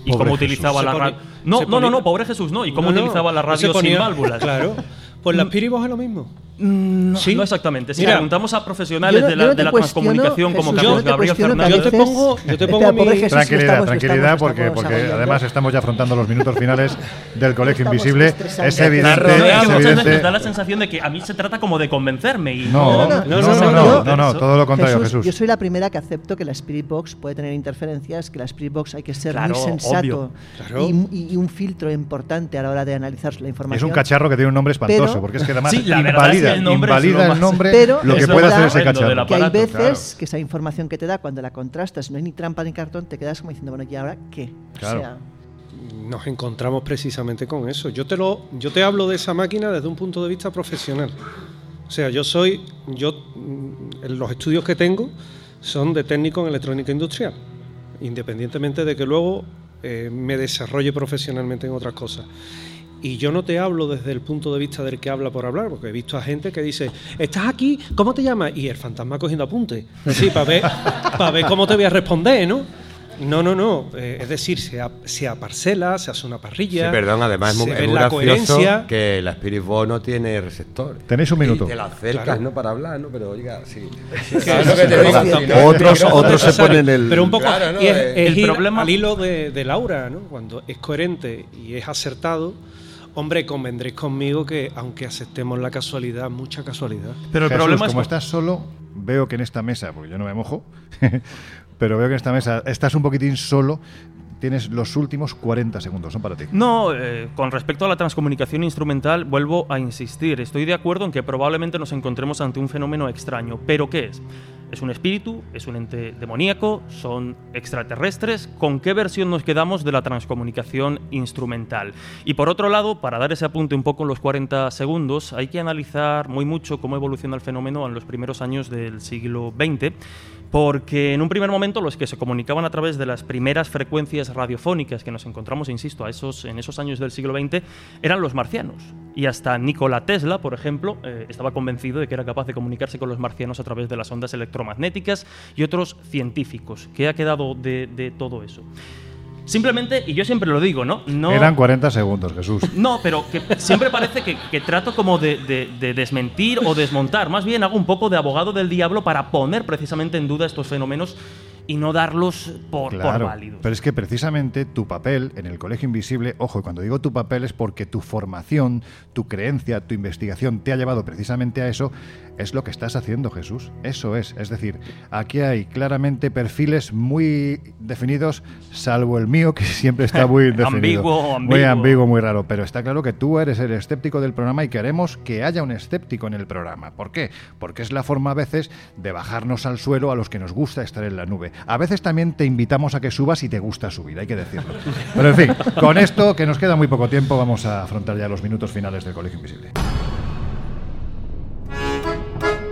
Y Pobre cómo Jesús. utilizaba Se la radio. No, no, no, no, pobre Jesús, no. Y cómo No, no, utilizaba la se radio ponía- sin válvulas. *laughs* Claro. *laughs* Pues la Spirit Box es lo mismo. Mm, No, Sí. no exactamente. Si Mira, preguntamos a profesionales no- de la, no de la transcomunicación como Jesús, Carlos yo Gabriel Fernández. Yo te pongo, yo te pongo mi... Jesús, Tranquilidad, estamos- tranquilidad, estamos- porque, estamos porque además estamos ya afrontando los minutos finales del colegio invisible. Es evidente, es que es muchas veces evidente. nos da la sensación de que a mí se trata como de convencerme. Y No, no, no, no, no, no, no, todo lo contrario, Jesús, Jesús. Yo soy la primera que acepto que la Spirit Box puede tener interferencias, que la Spirit Box hay que ser Claro, muy sensato y, un filtro importante a la hora de analizar la Es información. un cacharro que tiene un nombre espantoso, porque es que además Sí, invalida, el nombre es invalida el nombre Pero lo que es puede hacer ese cacharro. que hay veces claro. que esa información que te da cuando la contrastas no hay ni trampa ni cartón, te quedas como diciendo, bueno, ¿y ahora qué? Claro. O sea, Nos encontramos precisamente con eso. Yo te lo, yo te hablo de esa máquina desde un punto de vista profesional. O sea, yo soy, yo mm, los estudios que tengo son de técnico en electrónica industrial, independientemente de que luego eh, me desarrolle profesionalmente en otras cosas. Y yo no te hablo desde el punto de vista del que habla por hablar, porque he visto a gente que dice, ¿estás aquí? ¿Cómo te llamas? Y el fantasma cogiendo apuntes. Sí, para ver, para ver cómo te voy a responder, ¿no? No, no, no. eh, es decir, se, a- se aparcela, se hace una parrilla. Sí, perdón, además es muy, es muy la gracioso coherencia. que la Spirit Box no tiene receptor. Tenéis un Y minuto. te la acercas, Claro. ¿no? Para hablar, ¿no? Pero oiga, sí. Otros- otros se ponen el- Pero un poco Claro, ¿no? y es, es el ir problema- al hilo de, de Laura, ¿no? Cuando es coherente y es acertado, hombre, convendréis conmigo que aunque aceptemos la casualidad, mucha casualidad. Pero el Jesús, problema es como estás solo, veo que en esta mesa, porque yo no me mojo, *laughs* pero veo que en esta mesa estás un poquitín solo, tienes los últimos 40 segundos, son para ti. No, eh, con respecto a la transcomunicación instrumental, vuelvo a insistir. Estoy de acuerdo en que probablemente nos encontremos ante un fenómeno extraño. ¿Pero qué es? ¿Es un espíritu? ¿Es un ente demoníaco? ¿Son extraterrestres? ¿Con qué versión nos quedamos de la transcomunicación instrumental? Y por otro lado, para dar ese apunte un poco en los 40 segundos, hay que analizar muy mucho cómo evoluciona el fenómeno en los primeros años del siglo XX. Porque en un primer momento los que se comunicaban a través de las primeras frecuencias radiofónicas que nos encontramos, insisto, a esos, en esos años del siglo XX, eran los marcianos. Y hasta Nikola Tesla, por ejemplo, eh, estaba convencido de que era capaz de comunicarse con los marcianos a través de las ondas electromagnéticas y otros científicos. ¿Qué ha quedado de, de todo eso? Simplemente, y yo siempre lo digo, ¿no? no Eran 40 segundos, Jesús. *laughs* no, pero que siempre parece que, que trato como de, de- de desmentir o desmontar. Más bien hago un poco de abogado del diablo para poner precisamente en duda estos fenómenos y no darlos por, por válidos. pero es que precisamente tu papel en el Colegio Invisible, ojo, y cuando digo tu papel es porque tu formación, tu creencia, tu investigación te ha llevado precisamente a eso, es lo que estás haciendo, Jesús. Eso es. Es decir, aquí hay claramente perfiles muy definidos, salvo el mío, que siempre está muy *laughs* definido. Ambiguo, Muy ambiguo. ambiguo, muy raro. Pero está claro que tú eres el escéptico del programa y queremos que haya un escéptico en el programa. ¿Por qué? Porque es la forma a veces de bajarnos al suelo a los que nos gusta estar en la nube. A veces también te invitamos a que subas y te gusta subir, hay que decirlo. Pero en fin, con esto, que nos queda muy poco tiempo, vamos a afrontar ya los minutos finales del Colegio Invisible.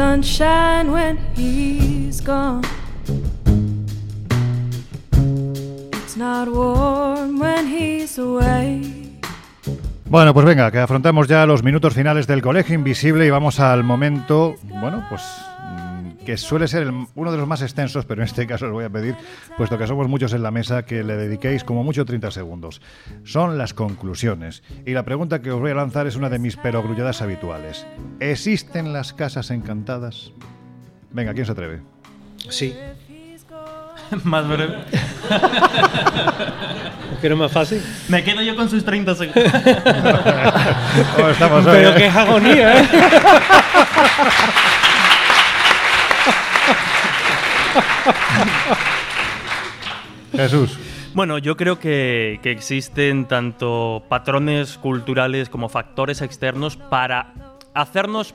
Sunshine when he's gone. It's not warm when he's away. Bueno, pues venga, que afrontamos ya los minutos finales del Colegio Invisible y vamos al momento, bueno, pues que suele ser el- uno de los más extensos, pero en este caso os voy a pedir, puesto que somos muchos en la mesa, que le dediquéis como mucho 30 segundos. Son las conclusiones. Y la pregunta que os voy a lanzar es una de mis perogrulladas habituales. ¿Existen las casas encantadas? Venga, ¿quién se atreve? Sí. *laughs* Más breve. *laughs* ¿Que no es más fácil? Me quedo yo con sus 30 segundos. *laughs* ¿Cómo estamos hoy, Pero eh? que es agonía, ¿eh? Jesús. Bueno, yo creo que, que existen tanto patrones culturales como factores externos para hacernos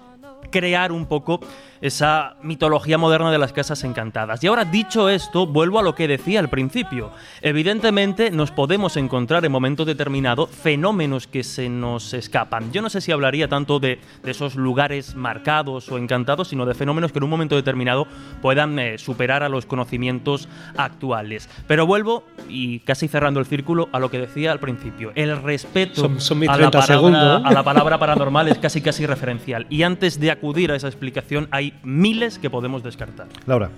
crear un poco esa mitología moderna de las casas encantadas. Y ahora, dicho esto, vuelvo a lo que decía al principio. Evidentemente, nos podemos encontrar en momentos determinados fenómenos que se nos escapan. Yo no sé si hablaría tanto de, de esos lugares marcados o encantados, sino de fenómenos que en un momento determinado puedan eh, superar a los conocimientos actuales. Pero vuelvo, y casi cerrando el círculo, a lo que decía al principio. El respeto Son- son mis a, la 30 palabra, segundos, ¿eh? a la palabra paranormal es casi casi referencial. Y antes de acudir a esa explicación, hay miles que podemos descartar. Laura.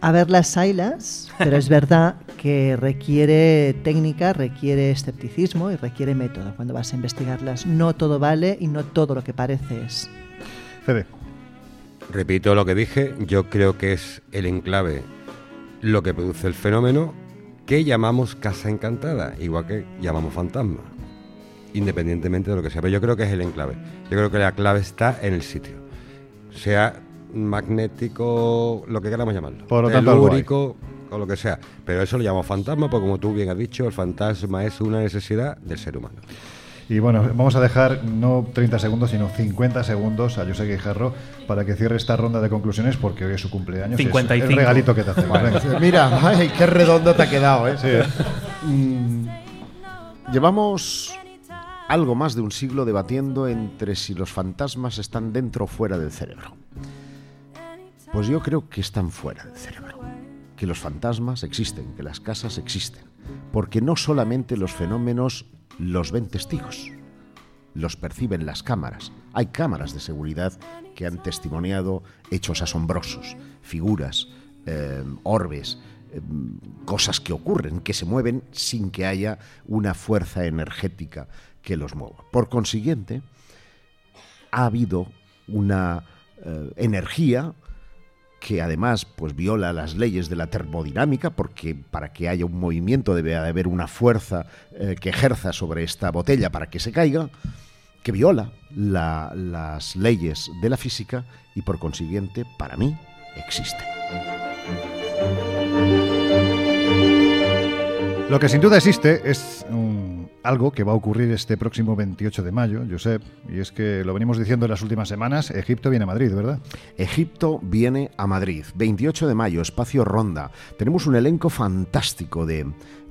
A ver las ailas, pero es verdad que requiere técnica, requiere escepticismo y requiere método cuando vas a investigarlas. No todo vale y no todo lo que parece es. Fede. Repito lo que dije, yo creo que es el enclave lo que produce el fenómeno que llamamos casa encantada, igual que llamamos fantasma, independientemente de lo que sea. Pero yo creo que es el enclave. Yo creo que la clave está en el sitio. Sea magnético, lo que queramos llamarlo. Por lo tanto, telúrico o lo que sea. Pero eso lo llamamos fantasma, porque como tú bien has dicho, el fantasma es una necesidad del ser humano. Y bueno, vamos a dejar no 30 segundos, sino 50 segundos a José Guijarro para que cierre esta ronda de conclusiones porque hoy es su cumpleaños. y es 55. el regalito que te hacemos. *laughs* venga. Mira, ay, qué redondo te ha quedado, ¿eh? Sí, ¿eh? Mm, llevamos algo más de un siglo debatiendo entre si los fantasmas están dentro o fuera del cerebro. Pues yo creo que están fuera del cerebro. Que los fantasmas existen, que las casas existen. Porque no solamente los fenómenos los ven testigos, los perciben las cámaras. Hay cámaras de seguridad que han testimoniado hechos asombrosos, figuras, eh, orbes, eh, cosas que ocurren, que se mueven sin que haya una fuerza energética que los mueva. Por consiguiente, ha habido una eh, energía que además pues viola las leyes de la termodinámica porque para que haya un movimiento debe haber una fuerza eh, que ejerza sobre esta botella para que se caiga que viola la- las leyes de la física y por consiguiente para mí existe. Lo que sin duda existe es un- algo que va a ocurrir este próximo 28 de mayo, Josep, y es que lo venimos diciendo en las últimas semanas, Egipto viene a Madrid, ¿verdad? Egipto viene a Madrid, 28 de mayo, espacio Ronda. Tenemos un elenco fantástico de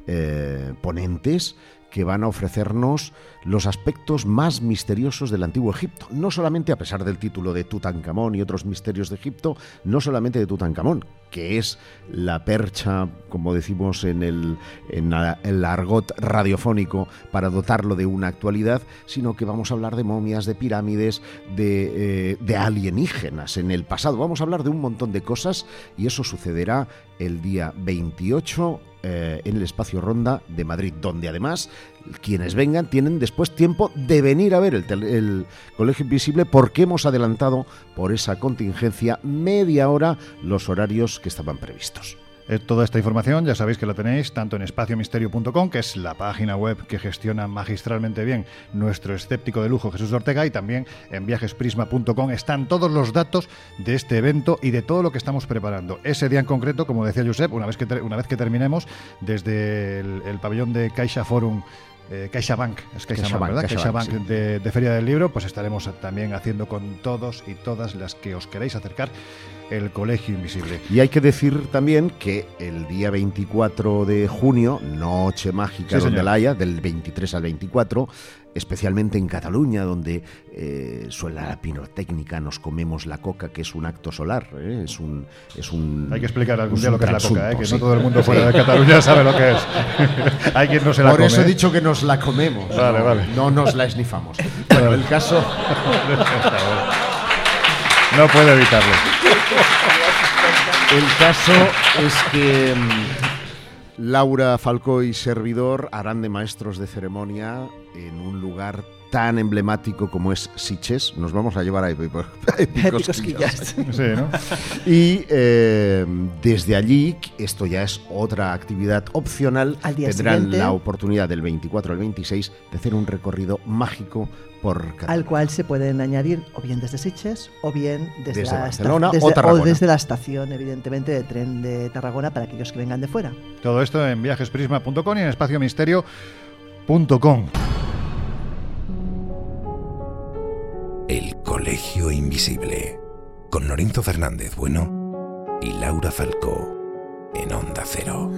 eh, ponentes que van a ofrecernos los aspectos más misteriosos del antiguo Egipto. No solamente a pesar del título de Tutankamón y otros misterios de Egipto, no solamente de Tutankamón, que es la percha, como decimos en el, en el argot radiofónico, para dotarlo de una actualidad, sino que vamos a hablar de momias, de pirámides, de, eh, de alienígenas en el pasado. Vamos a hablar de un montón de cosas y eso sucederá el día 28 eh, en el espacio Ronda de Madrid, donde además quienes vengan tienen después tiempo de venir a ver el, Colegio Invisible porque hemos adelantado por esa contingencia media hora los horarios que estaban previstos. Eh, Toda esta información ya sabéis que la tenéis tanto en espaciomisterio.com, que es la página web que gestiona magistralmente bien nuestro escéptico de lujo Jesús Ortega, y también en viajesprisma.com están todos los datos de este evento y de todo lo que estamos preparando. Ese día en concreto, como decía Josep, una vez que, una vez que terminemos, desde el, el pabellón de Caixa Forum. Eh, CaixaBank, es CaixaBank, ¿verdad? CaixaBank, CaixaBank de, de Feria del Libro, pues estaremos también haciendo con todos y todas las que os queráis acercar el Colegio Invisible. Y hay que decir también que el día 24 de junio, Noche Mágica Sí, la haya, del 23 al 24, especialmente en Cataluña, donde eh, suena la pirotécnica, nos comemos la coca, que es un acto solar, ¿eh? es un... Es un Hay que explicar algún día lo que es la coca, ¿eh? que sí. no todo el mundo fuera de Cataluña sabe lo que es. *laughs* Hay quien no se la Por come. eso he dicho que nos la comemos. Vale, no, vale. no nos la esnifamos. Bueno, el caso... *laughs* *laughs* No puedo evitarlo. El caso es que mm, Laura Falcó y servidor harán de maestros de ceremonia en un lugar tan emblemático como es Siches. Nos vamos a llevar a Epico- Epicosquillas. Sí, ¿no? *laughs* Y eh, desde allí, esto ya es otra actividad opcional, Al día tendrán siguiente. la oportunidad del 24 al 26 de hacer un recorrido mágico por Cataluña. al cual se pueden añadir o bien desde Sitges o bien desde, Desde la Barcelona o desde- Tarragona. desde la estación, evidentemente, de tren de Tarragona para aquellos que vengan de fuera. Todo esto en viajesprisma.com y en espaciomisterio.com. El Colegio Invisible. Con Lorenzo Fernández Bueno y Laura Falcó. En Onda Cero.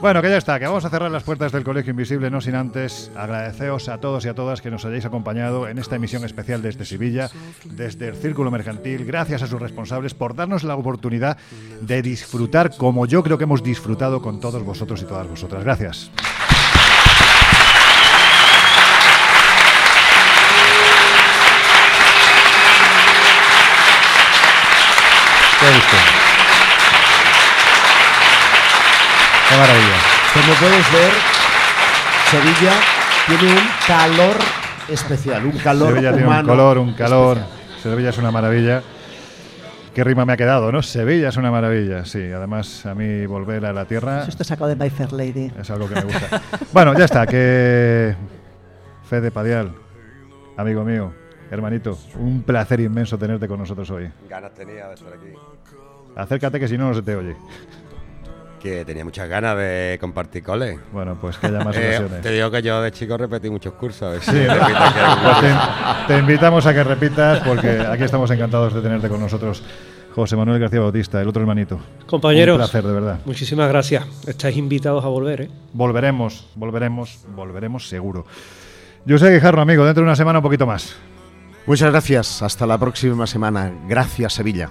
Bueno, que ya está, que vamos a cerrar las puertas del Colegio Invisible, no sin antes agradeceros a todos y a todas que nos hayáis acompañado en esta emisión especial desde Sevilla, desde el Círculo Mercantil, gracias a sus responsables por darnos la oportunidad de disfrutar como yo creo que hemos disfrutado con todos vosotros y todas vosotras. Gracias. Gusto. Qué maravilla. Como puedes ver, Sevilla tiene un calor especial, un calor Sevilla tiene un color, un calor. especial. Sevilla es una maravilla. Qué rima me ha quedado, ¿no? Sevilla es una maravilla, sí. Además, a mí volver a la tierra Eso está sacado de My Fair Lady. es algo que me gusta. bueno, ya está, que Fede Padial, amigo mío, hermanito, un placer inmenso tenerte con nosotros hoy. Ganas tenía de estar aquí. Acércate que si no, no se te oye. que tenía muchas ganas de compartir cole. Bueno, pues que haya más *laughs* Eh, ocasiones. te digo que yo de chico repetí muchos cursos. a ver si Sí, ¿no? Pues te, te invitamos a que repitas porque aquí estamos encantados de tenerte con nosotros. José Manuel García Bautista, el otro hermanito. Compañeros, Un placer, de verdad. muchísimas gracias. Estáis invitados a volver, ¿eh? Volveremos, volveremos, volveremos seguro. Yo sé Guijarro, amigo, dentro de una semana un poquito más. Muchas gracias. Hasta la próxima semana. Gracias, Sevilla.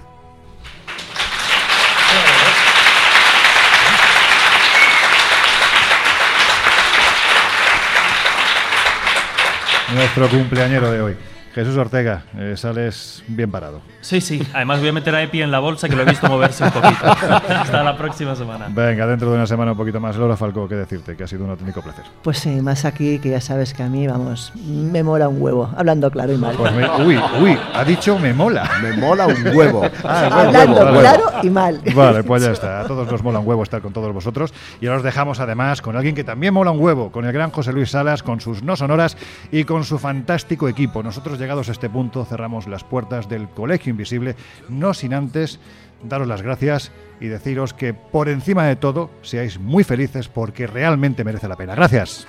Nuestro cumpleañero de hoy. Jesús Ortega, eh, sales bien parado. Sí, sí. Además voy a meter a Epi en la bolsa que lo he visto moverse un poquito. *laughs* Hasta la próxima semana. Venga, dentro de una semana un poquito más. Laura Falcó, qué decirte, que ha sido un auténtico placer. Pues sí, más aquí que ya sabes que a mí, vamos, me mola un huevo, hablando claro y mal. Pues me- uy, uy, ha dicho me mola. Me mola un huevo. *laughs* Ah, Hablando huevo, vale. claro y mal. Vale, pues ya está. A todos nos mola un huevo estar con todos vosotros. Y ahora os dejamos además con alguien que también mola un huevo, con el gran José Luis Salas, con sus no sonoras y con su fantástico equipo. Nosotros llegados a este punto cerramos las puertas del Colegio Invisible, no sin antes daros las gracias y deciros que por encima de todo seáis muy felices porque realmente merece la pena. Gracias.